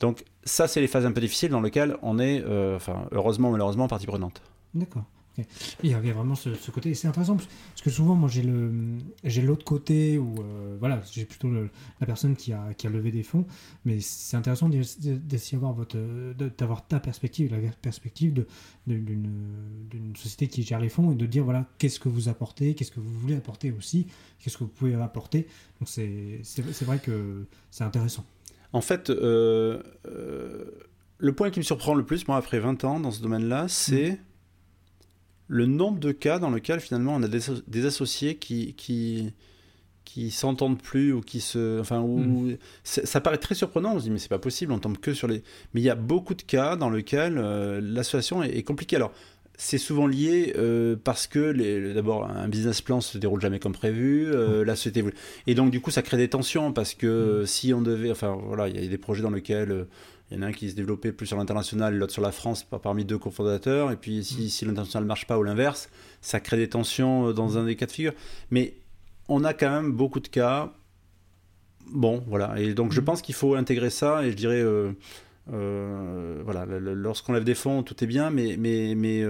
Donc ça, c'est les phases un peu difficiles dans lesquelles on est, enfin, heureusement, malheureusement, partie prenante. D'accord. Il y avait vraiment ce, côté. C'est intéressant parce que souvent, moi, j'ai le j'ai l'autre côté où euh, voilà, j'ai plutôt la personne qui a, qui a levé des fonds. Mais c'est intéressant d'essayer d'avoir votre d'avoir ta perspective, la perspective d'une société qui gère les fonds et de dire voilà, qu'est-ce que vous apportez, qu'est-ce que vous voulez apporter aussi, qu'est-ce que vous pouvez apporter. Donc c'est vrai que c'est intéressant. En fait, euh, euh, le point qui me surprend le plus, moi, après 20 ans dans ce domaine-là, c'est. Mmh le nombre de cas dans lesquels finalement on a des, associés qui, qui, qui s'entendent plus ou qui se. Enfin, hmm. ça paraît très surprenant. On se dit, mais c'est pas possible, on tombe que sur les. Mais il y a beaucoup de cas dans lesquels euh, l'association est, compliquée. Alors, c'est souvent lié euh, parce que d'abord un business plan se déroule jamais comme prévu, euh, la société et donc du coup ça crée des tensions parce que hmm. si on devait, enfin voilà, il y a des projets dans lesquels il y en a un qui se développait plus sur l'international, l'autre sur la France, parmi deux cofondateurs. Et puis si, si l'international ne marche pas ou l'inverse, ça crée des tensions euh, dans un des cas de figure. Mais on a quand même beaucoup de cas. Bon, voilà. Et donc je mm. pense qu'il faut intégrer ça. Et je dirais, euh, euh, voilà, lorsqu'on lève des fonds, tout est bien, mais, mais, mais,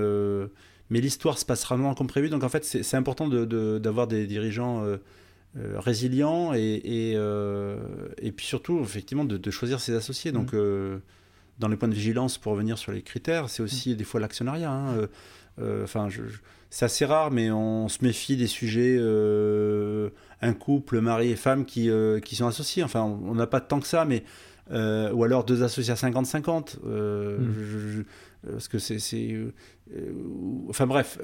mais l'histoire se passe rarement comme prévu. Donc en fait, c'est important d'avoir de, des dirigeants euh, résilient et, euh, et, puis surtout, effectivement, de, choisir ses associés. Donc, mm. euh, dans les points de vigilance, pour revenir sur les critères, c'est aussi mm. des fois l'actionnariat. Hein. Enfin, c'est assez rare, mais on se méfie des sujets un couple, mari et femme, qui, qui sont associés. Enfin, on n'a pas tant que ça, mais. ou alors deux associés à 50-50. Mm. Parce que c'est. enfin bref,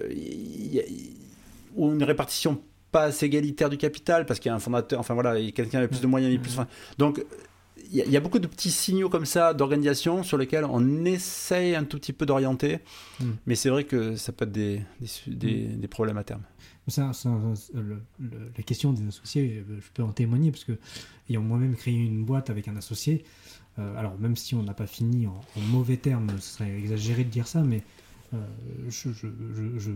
ou une répartition pas assez égalitaire du capital parce qu'il y a un fondateur, enfin voilà, quelqu'un avec plus de moyens, et plus. donc il y, a beaucoup de petits signaux comme ça d'organisation sur lesquels on essaye un tout petit peu d'orienter, hmm. mais c'est vrai que ça peut être des, des, des, problèmes à terme. Ça, la question des associés, je peux en témoigner parce que ayant moi-même créé une boîte avec un associé, euh, alors même si on n'a pas fini en, en, mauvais termes, ce serait exagéré de dire ça, mais je, je, je,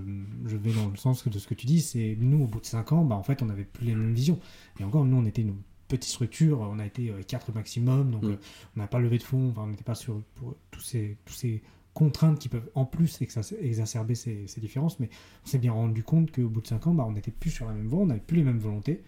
je, vais dans le sens de ce que tu dis, c'est nous, au bout de 5 ans, bah, en fait, on n'avait plus les mêmes visions. Et encore, nous, on était une petite structure, on a été 4 euh, maximum, donc mm. euh, on n'a pas levé de fonds, on n'était pas sur pour tous ces, tous ces contraintes qui peuvent en plus exacerber ces, ces différences, mais on s'est bien rendu compte qu'au bout de 5 ans, bah, on n'était plus sur la même voie, on n'avait plus les mêmes volontés.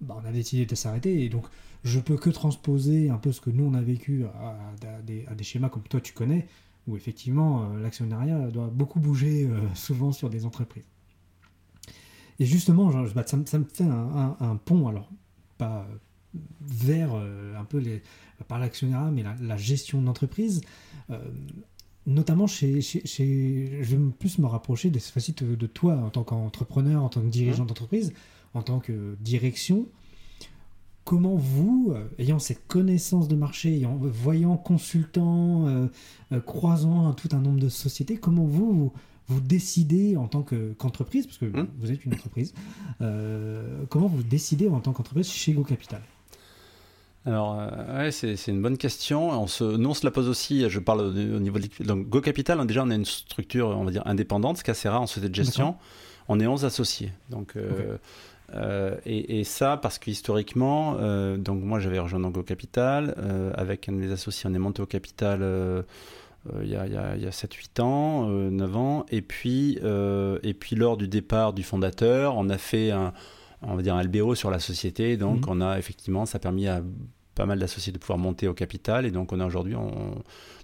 Bah, on a décidé de s'arrêter et donc je peux que transposer un peu ce que nous on a vécu à, des, à des, schémas comme toi tu connais où effectivement euh, l'actionnariat doit beaucoup bouger euh, souvent sur des entreprises. Et justement, bah, ça, me fait un, pont, alors pas euh, vers un peu les, par l'actionnariat, mais la, gestion d'entreprise, notamment chez, je vais plus me rapprocher de cette de, toi en tant qu'entrepreneur, en tant que dirigeant mmh. d'entreprise, en tant que direction comment vous, euh, ayant cette connaissance de marché, ayant, voyant, consultant, euh, euh, croisant tout un nombre de sociétés, comment vous, vous décidez en tant que- qu'entreprise, parce que Hmm. vous êtes une entreprise, euh, comment vous décidez en tant qu'entreprise chez Go Capital? Alors, euh, ouais, c'est une bonne question. On se, nous, on se la pose aussi. Je parle au, au niveau de donc Go Capital. hein, déjà, on a une structure, on va dire indépendante, ce qui est assez rare en société de gestion. On est 11 associés. Donc, euh, euh, et, et ça parce que historiquement, euh, donc moi, j'avais rejoint Go Capital euh, avec un de mes associés. On est monté au capital. il y a, a- a 7-8 ans, euh, 9 ans, et puis, et puis lors du départ du fondateur, on a fait un, on va dire un LBO sur la société, donc Mhm. on a effectivement, ça a permis à pas mal d'associés de pouvoir monter au capital, et donc on a aujourd'hui, on,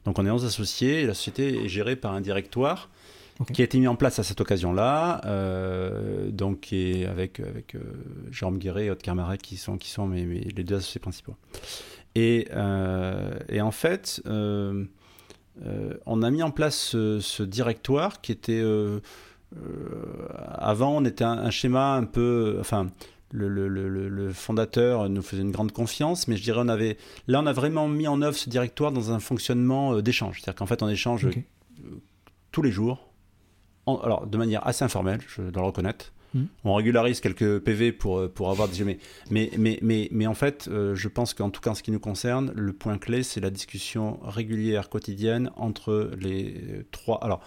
donc on est 11 associés, et la société est gérée par un directoire Qui a été mis en place à cette occasion-là, euh, donc avec, avec euh, Jérôme Guéret et Aude Carmarek qui sont, qui sont mes, mes- les deux associés principaux. Et, euh, et en fait, euh, on a mis en place ce, ce directoire qui était... avant, on était un, un schéma un peu... Enfin, le, le- le- le- le fondateur nous faisait une grande confiance, mais je dirais on avait... Là, on a vraiment mis en œuvre ce directoire dans un fonctionnement d'échange. C'est-à-dire qu'en fait, on échange tous les jours, en- alors de manière assez informelle, je dois le reconnaître. Mhm. On régularise quelques PV pour, euh, pour avoir des... Mais, mais, mais, mais, mais en fait, euh, je pense qu'en tout cas en ce qui nous concerne, le point clé, c'est la discussion régulière, quotidienne, entre les euh, trois... Alors,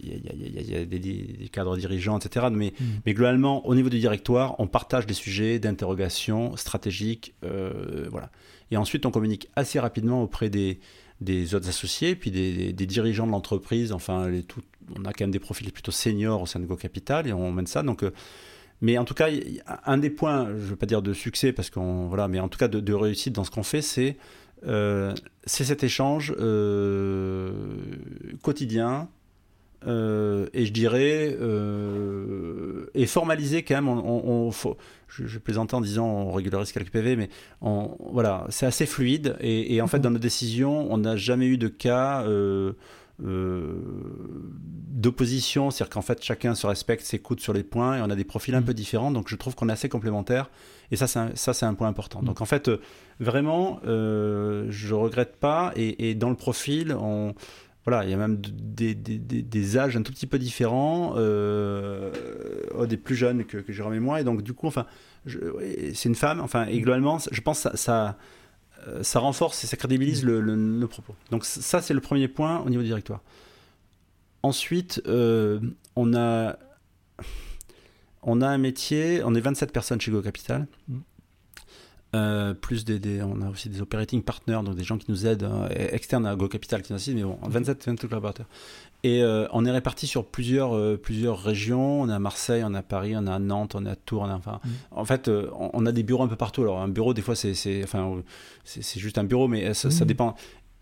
il y a, il y a- il y a- il y a des, des cadres dirigeants, etc. Mais, Mhm. mais globalement, au niveau du directoire, on partage des sujets d'interrogation stratégiques. euh, voilà. Et ensuite, on communique assez rapidement auprès des, des autres associés, puis des, des- dirigeants de l'entreprise. Enfin, les tout, on a quand même des profils plutôt seniors au sein de Go Capital et on mène ça. Donc, euh, mais en tout cas, un des points, je ne veux pas dire de succès, parce qu'on voilà, mais en tout cas de, réussite dans ce qu'on fait, c'est euh, cet échange euh, quotidien. et je dirais formalisé quand même je, je plaisantais en disant on régularise quelques PV mais on, voilà c'est assez fluide et, et en fait Mhm. dans nos décisions on n'a jamais eu de cas euh, euh, d'opposition, c'est-à-dire qu'en fait chacun se respecte, s'écoute sur les points et on a des profils un Mhm. peu différents, donc je trouve qu'on est assez complémentaires et ça c'est un, point important. Mhm. Donc en fait, euh, vraiment, euh, je regrette pas et, et dans le profil, on, voilà, il y a même des, des, des- âges un tout petit peu différents, euh, oh, des plus jeunes que, que Jérôme et moi, et donc du coup, enfin, c'est une femme, enfin, et globalement, je pense que ça, ça, euh, ça renforce et ça crédibilise le, le- propos. Donc ça, c'est le premier point au niveau du directoire. Ensuite, euh, on a on a un métier, on est 27 personnes chez Go Capital. Euh, plus des, des- on a aussi des operating partners, donc des gens qui nous aident, euh, externes à Go Capital qui nous assistent, mais bon, 27, 27 collaborateurs. Et euh, on est répartis sur plusieurs, plusieurs régions. On est à Marseille, on est à Paris, on est à Nantes, on est à Tours. On est, enfin, Mm. En fait, on, on a des bureaux un peu partout. Alors, un bureau, des fois, c'est c'est- enfin, c'est c'est juste un bureau, mais ça, ça Mm. dépend.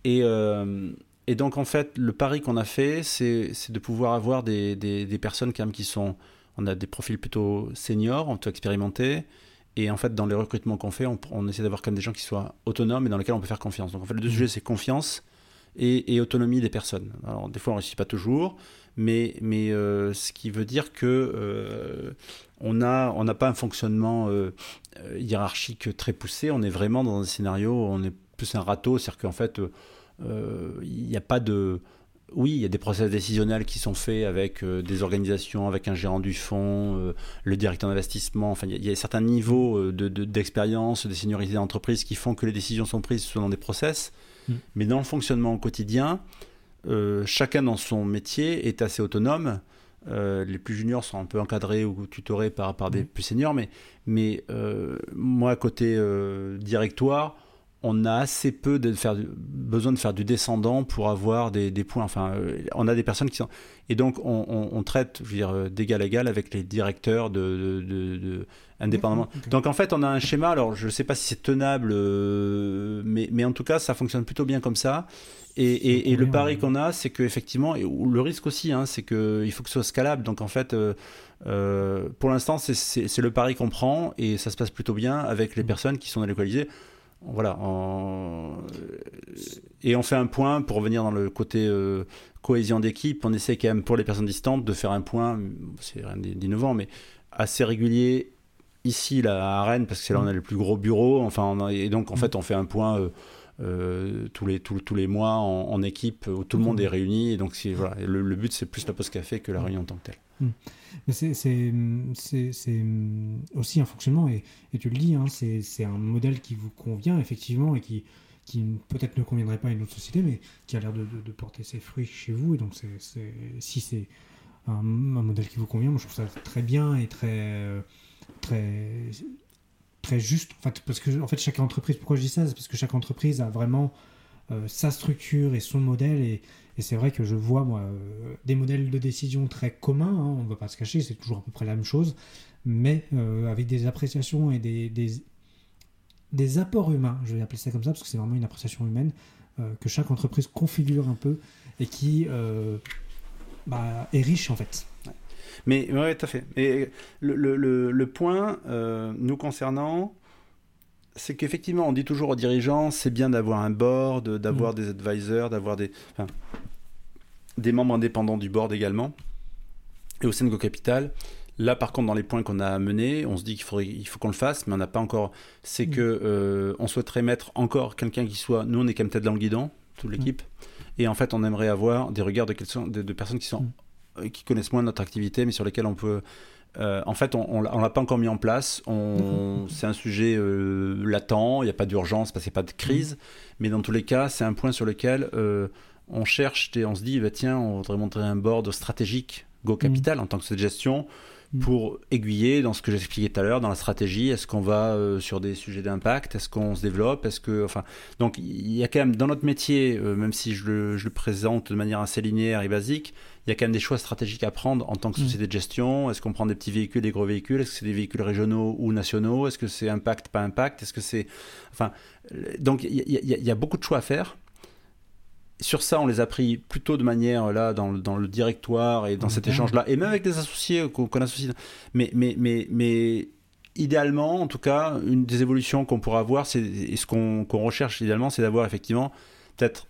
Et, et donc, en fait, le pari qu'on a fait, c'est c'est de pouvoir avoir des, des, des personnes quand même qui sont. On a des profils plutôt seniors, on peut expérimenter. Et en fait, dans les recrutements qu'on fait, on, essaie d'avoir quand même des gens qui soient autonomes et dans lesquels on peut faire confiance. Donc, en fait, les deux sujets, c'est confiance et, autonomie des personnes. Alors, des fois, on ne réussit pas toujours, mais, mais euh, ce qui veut dire que euh, on n'a on n'a pas un fonctionnement euh, hiérarchique très poussé. On est vraiment dans un scénario où on est plus un râteau, c'est-à-dire qu'en fait, il n'y a pas de. Oui, il y a des process décisionnels qui sont faits avec euh, des organisations, avec un gérant du fonds, euh, le directeur d'investissement. Enfin, il y, a- il y a certains niveaux euh, de- de- d'expérience, des seniorités d'entreprise qui font que les décisions sont prises dans des process. Mm. Mais dans le fonctionnement au quotidien, euh, chacun dans son métier est assez autonome. Les plus juniors sont un peu encadrés ou tutorés par, par des Mm. plus seniors, mais, mais moi, côté directoire, on a assez peu de faire, du- besoin de faire du descendant pour avoir des, des points. Enfin, euh, on a des personnes qui sont. Et donc, on, on- on traite, je veux dire, euh, d'égal à égal avec les directeurs de, de- de- de- indépendamment. Donc, en fait, on a un schéma. Alors, je ne sais pas si c'est tenable, euh, mais, mais en tout cas, ça fonctionne plutôt bien comme ça. Et, et- et le pari oui. qu'on a, c'est qu'effectivement, et le risque aussi, hein, c'est qu'il faut que ce soit scalable. Donc, en fait, euh, euh, pour l'instant, c'est- le pari qu'on prend et ça se passe plutôt bien avec les Mm. personnes qui sont délocalisées. Voilà. en- Et on fait un point pour revenir dans le côté euh, cohésion d'équipe. On essaie quand même pour les personnes distantes de faire un point, c'est rien d'innovant, mais assez régulier ici là, à Rennes, parce que c'est là où on a le plus gros bureau. Enfin, on a- et donc en fait, on fait un point. euh, tous, les, tous, les mois en, équipe où tout le monde est réuni. Et donc, voilà, le, le, but, c'est plus la pause café que la réunion en tant que telle. Hmm. Mais c'est aussi un fonctionnement, et, tu le dis, hein, c'est un modèle qui vous convient effectivement et qui, qui peut-être ne conviendrait pas à une autre société, mais qui a l'air de, de, porter ses fruits chez vous. Et donc, c'est si c'est un, modèle qui vous convient, moi je trouve ça très bien et très, très, très juste. En fait, parce que en fait, chaque entreprise, pourquoi je dis ça? C'est parce que chaque entreprise a vraiment euh, sa structure et son modèle. Et, c'est vrai que je vois, moi, euh, des modèles de décision très communs, hein, on ne va pas se cacher, c'est toujours à peu près la même chose, mais euh, avec des appréciations et des, des, apports humains, je vais appeler ça comme ça, parce que c'est vraiment une appréciation humaine, que chaque entreprise configure un peu et qui bah, est riche en fait. Mais oui, tout à fait. Et le, le point, nous concernant, c'est qu'effectivement, on dit toujours aux dirigeants, c'est bien d'avoir un board, d'avoir mm. des advisors, d'avoir des, des membres indépendants du board également. Et au sein de Capital, là par contre, dans les points qu'on a menés, on se dit qu'il faudrait, il faut qu'on le fasse, mais on n'a pas encore. C'est mm. que euh, on souhaiterait mettre encore quelqu'un qui soit. Nous, on est quand même tête dans le guidon, toute l'équipe. Mm. Et en fait, on aimerait avoir des regards de, de personnes qui sont euh, qui connaissent moins notre activité, mais sur lesquelles on peut euh, en fait, on ne l'a pas encore mis en place. C'est un sujet euh, latent, il n'y a pas d'urgence parce qu'il n'y a pas de crise. Mais dans tous les cas, c'est un point sur lequel euh, on cherche et on se dit, bah, tiens, on voudrait montrer un board stratégique Go Capital en tant que cette gestion pour aiguiller dans ce que j'expliquais tout à l'heure, dans la stratégie. Est-ce qu'on va sur des sujets d'impact? Est-ce qu'on se développe? Est-ce que, enfin, donc il y a quand même dans notre métier, même si je le, je le, présente de manière assez linéaire et basique, il y a quand même des choix stratégiques à prendre en tant que mm. société de gestion. Est-ce qu'on prend des petits véhicules, des gros véhicules? Est-ce que c'est des véhicules régionaux ou nationaux? Est-ce que c'est impact, pas impact? Est-ce que c'est. Enfin, donc il y, a beaucoup de choix à faire. Sur ça, on les a pris plutôt de manière là dans, dans le directoire et dans cet échange-là, et même avec des associés qu'on associe. Mais, mais, mais, mais idéalement, en tout cas, une des évolutions qu'on pourra avoir, c'est et ce qu'on recherche idéalement, c'est d'avoir effectivement peut-être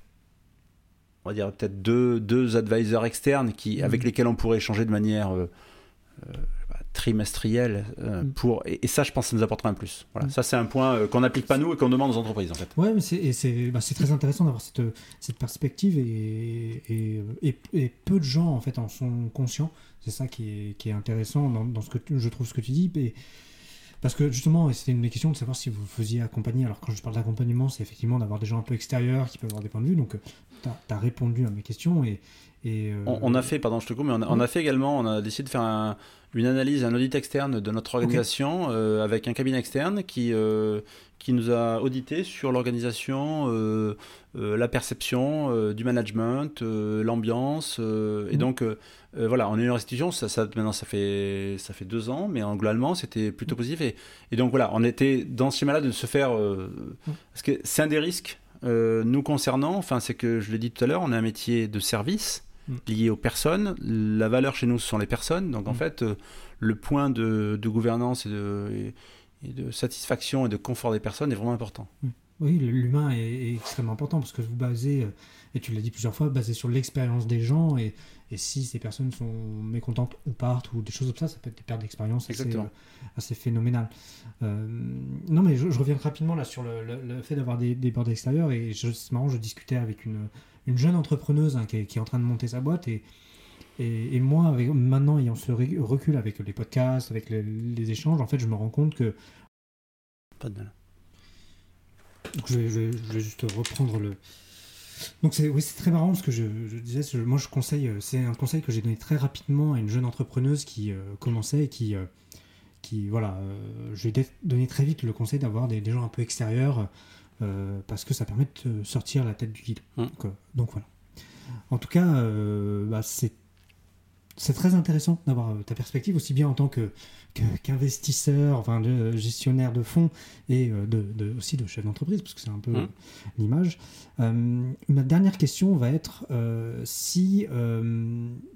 on va dire peut-être deux, deux advisors externes qui, mhm. avec lesquels on pourrait échanger de manière euh, euh, bah, trimestrielle. Euh, mhm. pour, et, ça, je pense que ça nous apportera un plus. Voilà. Mhm. Ça, c'est un point qu'on n'applique pas nous et qu'on demande aux entreprises, en fait. Ouais, mais c'est bah, très intéressant d'avoir cette, cette perspective et, et, et, peu de gens, en fait, en sont conscients. C'est ça qui est, qui est intéressant dans, dans, ce que je trouve ce que tu dis. Et, parce que justement, c'était une des questions de savoir si vous faisiez accompagner. Alors quand je parle d'accompagnement, c'est effectivement d'avoir des gens un peu extérieurs qui peuvent avoir des points de vue. Donc tu as, répondu à mes questions. Et, et euh, on, a fait, pardon, je te coupe, mais on a, fait également, on a décidé de faire une analyse, un audit externe de notre organisation euh, avec un cabinet externe qui, euh, qui nous a audité sur l'organisation, la perception du management, l'ambiance. et mmh. donc, voilà, on a une restitution, ça, ça, maintenant ça fait, ça fait deux ans, mais en globalement c'était plutôt positif. Et, et, donc voilà, on était dans ce schéma-là de se faire. Euh, parce que c'est un des risques nous concernant, enfin, c'est que je l'ai dit tout à l'heure, on a un métier de service mm. lié aux personnes. La valeur chez nous, ce sont les personnes. Donc en mm. fait, le point de, gouvernance et de, et, de, satisfaction et de confort des personnes est vraiment important. Mm. Oui, l'humain est, extrêmement important parce que vous basez, et tu l'as dit plusieurs fois, basé sur l'expérience des gens et et si ces personnes sont mécontentes ou partent ou des choses comme ça, ça peut être des pertes d'expérience assez, euh, assez phénoménales. Euh, non, mais je, reviens rapidement là sur le, fait d'avoir des, des bords extérieurs. Et c'est marrant, je discutais avec une, une jeune entrepreneuse hein, qui, est, en train de monter sa boîte. Et, et, moi, avec, maintenant, ayant ce recul avec les podcasts, avec les, échanges, en fait, je me rends compte que. Pas de mal. Donc je je vais juste reprendre le, donc c'est oui, c'est très marrant parce que je, disais, moi je conseille, euh, c'est un conseil que j'ai donné très rapidement à une jeune entrepreneuse qui euh, commençait et qui, euh, qui voilà, je lui ai donné très vite le conseil d'avoir des, gens un peu extérieurs parce que ça permet de sortir la tête du guide. Mmh. Donc, voilà. En tout cas, bah, c'est c'est très intéressant d'avoir ta perspective aussi bien en tant que qu'investisseur, enfin de gestionnaire de fonds et euh, de, aussi de chef d'entreprise, parce que c'est un peu mmh. l'image. Euh, ma dernière question va être euh, si,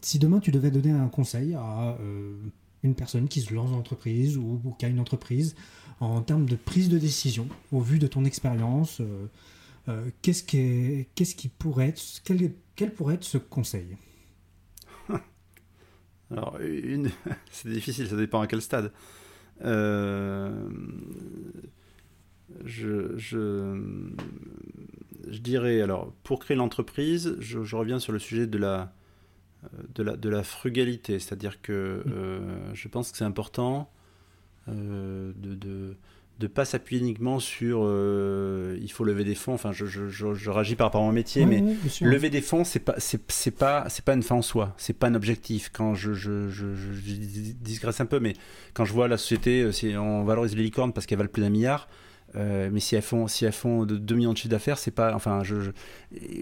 si demain tu devais donner un conseil à une personne qui se lance dans l'entreprise ou, qui a une entreprise en termes de prise de décision, au vu de ton expérience, qu'est-ce qui, qu'est-ce qui pourrait être, quel, quel pourrait être ce conseil? Alors, une... c'est difficile, ça dépend à quel stade. Euh, je, je, je dirais, alors, pour créer l'entreprise, je, je reviens sur le sujet de la, de la, de la frugalité, c'est-à-dire que euh, je pense que c'est important euh, de, de de pas s'appuyer uniquement sur euh, il faut lever des fonds. Enfin, je, je, je, je réagis par rapport à mon métier, mais lever des fonds, c'est pas c'est pas c'est pas une fin en soi. C'est pas un objectif. Quand je je, je, digresse un peu, mais quand je vois la société, euh, si on valorise les licornes parce qu'elles valent plus d'un milliard. Euh, mais si elles font si elles font de 2 millions de chiffre d'affaires, c'est pas enfin je, je-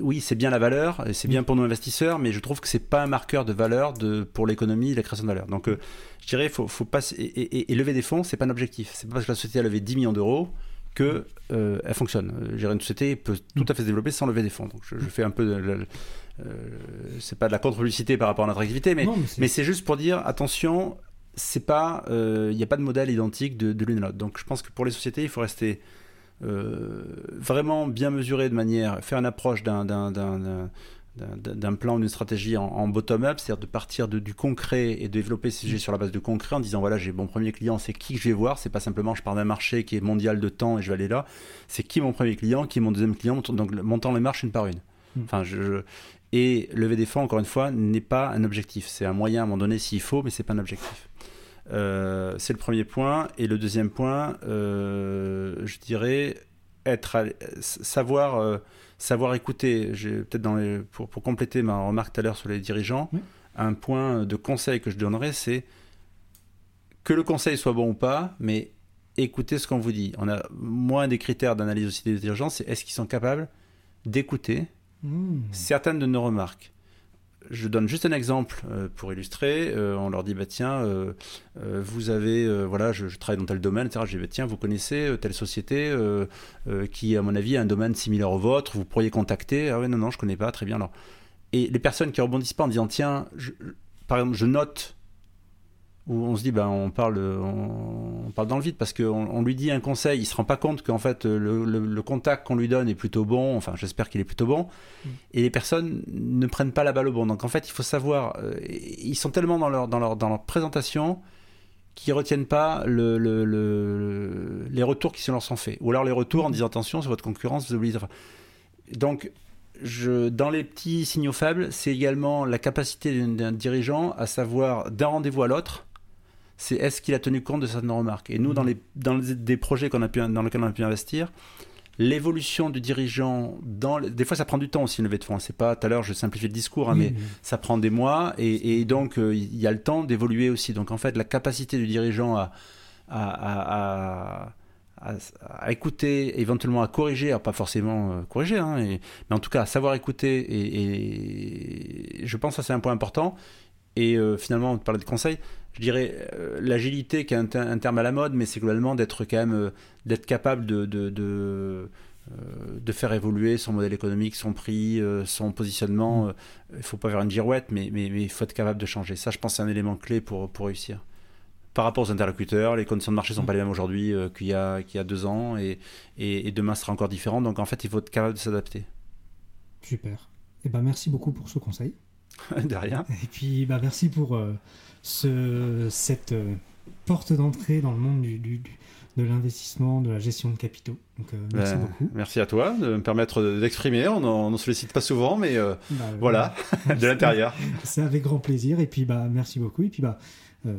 oui c'est bien la valeur c'est bien pour nos investisseurs, mais je trouve que c'est pas un marqueur de valeur de pour l'économie la création de valeur. Donc euh, je dirais faut faut pas et, et- et lever des fonds c'est pas un objectif. C'est pas parce que la société a levé 10 millions d'euros que euh, elle fonctionne. Euh, Gérer une société peut tout à fait se développer sans lever des fonds. Donc je, je fais un peu de, de- euh, c'est pas de la contre-publicité par rapport à notre activité, mais Non, mais c'est juste pour dire attention, c'est pas, il n'y a pas de modèle identique de, de l'une à l'autre. Donc je pense que pour les sociétés, il faut rester euh, vraiment bien mesuré de manière, faire une approche d'un d'un- d'un plan ou d'une stratégie en, en bottom-up, c'est-à-dire de partir de, du concret et de développer ces sujets sur la base de concret en disant voilà j'ai mon premier client, c'est qui que je vais voir, c'est pas simplement je pars d'un marché qui est mondial de temps et je vais aller là, c'est qui mon premier client, qui est mon deuxième client, donc montant les marches une par une. Mm. Enfin, je, je- et lever des fonds, encore une fois, n'est pas un objectif. C'est un moyen à un moment donné s'il faut, mais c'est pas un objectif. Euh, c'est le premier point. Et le deuxième point, euh, je dirais être à- savoir euh, savoir écouter. J'ai peut-être dans les, pour, pour compléter ma remarque tout à l'heure sur les dirigeants, Oui. un point de conseil que je donnerais, c'est que le conseil soit bon ou pas, mais écoutez ce qu'on vous dit. On a moins des critères d'analyse aussi des dirigeants, c'est est-ce qu'ils sont capables d'écouter Mmh. certaines de nos remarques. Je donne juste un exemple euh, pour illustrer. Euh, on leur dit bah tiens, euh, vous avez voilà, je, travaille dans tel domaine, etc. Je dis bah, tiens, vous connaissez telle société qui, à mon avis, a un domaine similaire au vôtre. Vous pourriez contacter. Ah ouais, non, non, je connais pas. Très bien. Et les personnes qui rebondissent pas en disant tiens, par exemple, je note où on se dit ben on parle on, on parle dans le vide parce qu'on on lui dit un conseil il se rend pas compte qu'en fait le, le- le contact qu'on lui donne est plutôt bon enfin j'espère qu'il est plutôt bon et les personnes ne prennent pas la balle au bon. Donc en fait il faut savoir euh, ils sont tellement dans leur dans leur dans leur présentation qu'ils retiennent pas le, le- le- les retours qui leur sont faits. Ou alors les retours en disant attention c'est votre concurrence vous oubliez enfin, donc je, dans les petits signaux faibles, c'est également la capacité d'un dirigeant à savoir d'un rendez-vous à l'autre, c'est est-ce qu'il a tenu compte de certaines remarques. Et nous, dans, les, dans les- des projets qu'on a pu, dans lesquels on a pu investir, l'évolution du dirigeant, dans, le- des fois ça prend du temps aussi une levée de fonds. C'est pas tout à l'heure, je simplifie le discours, hein, Oui, mais oui. ça prend des mois et, et donc euh, il y a le temps d'évoluer aussi. Donc en fait, la capacité du dirigeant à, à, à- à- à- à écouter, éventuellement à corriger, alors pas forcément euh, corriger, hein, et- mais en tout cas à savoir écouter, et, et je pense que ça c'est un point important. Et euh, finalement, on parlait de conseils, je dirais euh, l'agilité qui est un, ter- un terme à la mode, mais c'est globalement d'être quand même euh, d'être capable de, de, de, de faire évoluer son modèle économique, son prix, son positionnement. Euh, Il ne faut pas faire une girouette, mais, mais, mais il faut être capable de changer. Ça, je pense, c'est un élément clé pour, pour réussir. Par rapport aux interlocuteurs, les conditions de marché ne sont pas les mêmes aujourd'hui euh, qu'il y, a- qu'il y a deux ans, et, et, et demain sera encore différent. Donc en fait, il faut être capable de s'adapter. Super. Et ben merci beaucoup pour ce conseil. de rien. Et puis bah merci pour euh, ce, cette euh, porte d'entrée dans le monde du, du- du- de l'investissement, de la gestion de capitaux. Donc euh, merci Ben, beaucoup. Merci à toi de me permettre d'exprimer. On n'en sollicite pas souvent, mais euh, Bah, voilà, de l'intérieur. C'est avec grand plaisir. Et puis bah merci beaucoup. Et puis bah euh,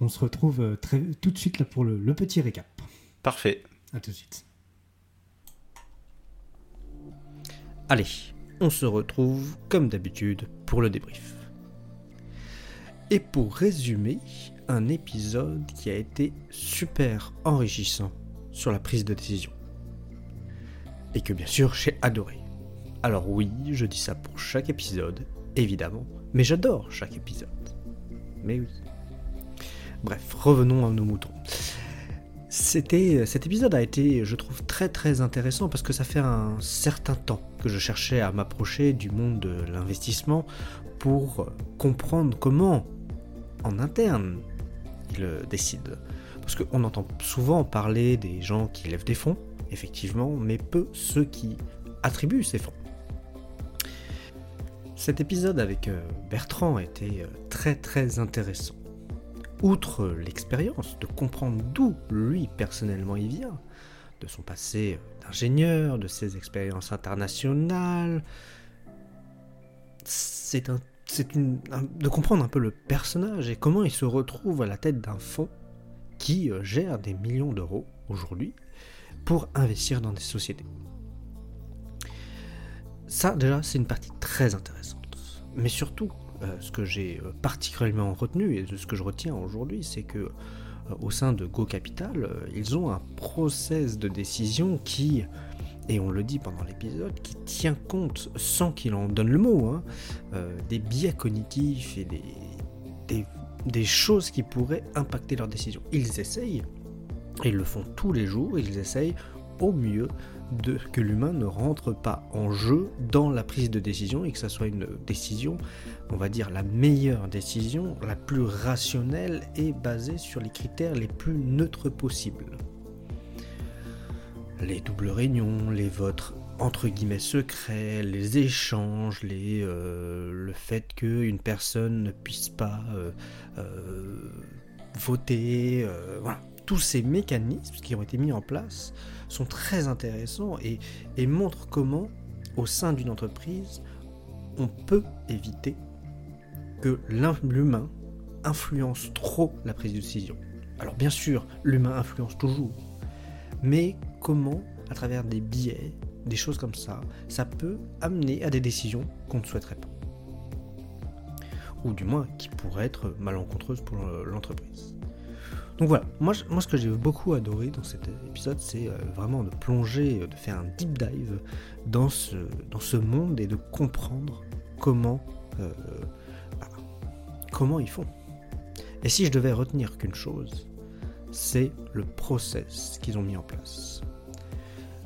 on se retrouve très, tout de suite là pour le, le petit récap. Parfait. À tout de suite. Allez, on se retrouve comme d'habitude pour le débrief. Et pour résumer, un épisode qui a été super enrichissant sur la prise de décision. Et que bien sûr j'ai adoré. Alors oui, je dis ça pour chaque épisode, évidemment, mais j'adore chaque épisode. Mais oui. Bref, revenons à nos moutons. C'était, cet épisode a été, je trouve, très très intéressant parce que ça fait un certain temps que je cherchais à m'approcher du monde de l'investissement pour comprendre comment, en interne, ils décident. Parce qu'on entend souvent parler des gens qui lèvent des fonds, effectivement, mais peu ceux qui attribuent ces fonds. Cet épisode avec euh, Bertrand était euh, très très intéressant outre l'expérience, de comprendre d'où lui personnellement il vient, de son passé d'ingénieur, de ses expériences internationales. C'est de comprendre un peu le personnage et comment il se retrouve à la tête d'un fonds qui euh, gère des millions d'euros aujourd'hui pour investir dans des sociétés. Ça, déjà, c'est une partie très intéressante. Mais surtout, ce que j'ai euh, particulièrement retenu et ce que je retiens aujourd'hui, c'est que au sein de Go Capital, ils ont un process de décision qui, et on le dit pendant l'épisode, qui tient compte, sans qu'il en donne le mot, hein, des biais cognitifs et des choses qui pourraient impacter leurs décisions. Ils essayent, et ils le font tous les jours, ils essayent au mieux de que l'humain ne rentre pas en jeu dans la prise de décision et que ça soit une décision, on va dire la meilleure décision, la plus rationnelle et basée sur les critères les plus neutres possibles. Les doubles réunions, les votes entre guillemets secrets, les échanges, les, euh, le fait qu'une personne ne puisse pas euh, euh, voter, voilà. Tous ces mécanismes qui ont été mis en place sont très intéressants et, montrent comment, au sein d'une entreprise, on peut éviter que l'humain influence trop la prise de décision. Alors bien sûr, l'humain influence toujours, mais comment, à travers des biais, des choses comme ça, ça peut amener à des décisions qu'on ne souhaiterait pas. Ou du moins qui pourraient être malencontreuses pour l'entreprise. Donc voilà, moi, ce que j'ai beaucoup adoré dans cet épisode, c'est euh, vraiment de plonger, de faire un deep dive dans ce, dans ce monde et de comprendre comment, euh, bah, comment ils font. Et si je devais retenir qu'une chose, c'est le process qu'ils ont mis en place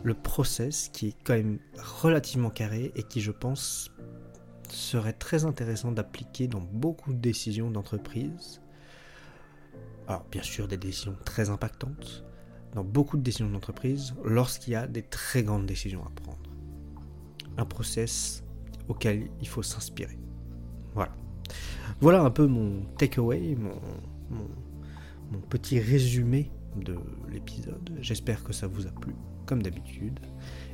le process qui est quand même relativement carré et qui, je pense, serait très intéressant d'appliquer dans beaucoup de décisions d'entreprise. Alors, bien sûr, des décisions très impactantes, dans beaucoup de décisions d'entreprise, lorsqu'il y a des très grandes décisions à prendre. Un process auquel il faut s'inspirer. Voilà. Voilà un peu mon takeaway, mon, petit résumé de l'épisode. J'espère que ça vous a plu comme d'habitude.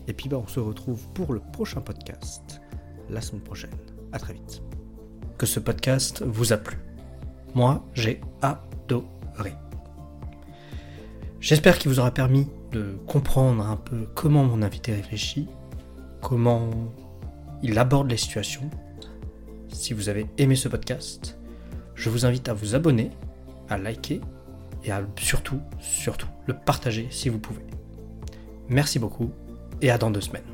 Et puis bah, on se retrouve pour le prochain podcast la semaine prochaine. À très vite. Que ce podcast vous a plu. Moi, j'ai adoré. J'espère qu'il vous aura permis de comprendre un peu comment mon invité réfléchit, comment il aborde les situations. Si vous avez aimé ce podcast, je vous invite à vous abonner, à liker et à surtout, surtout, le partager si vous pouvez. Merci beaucoup et à dans deux semaines.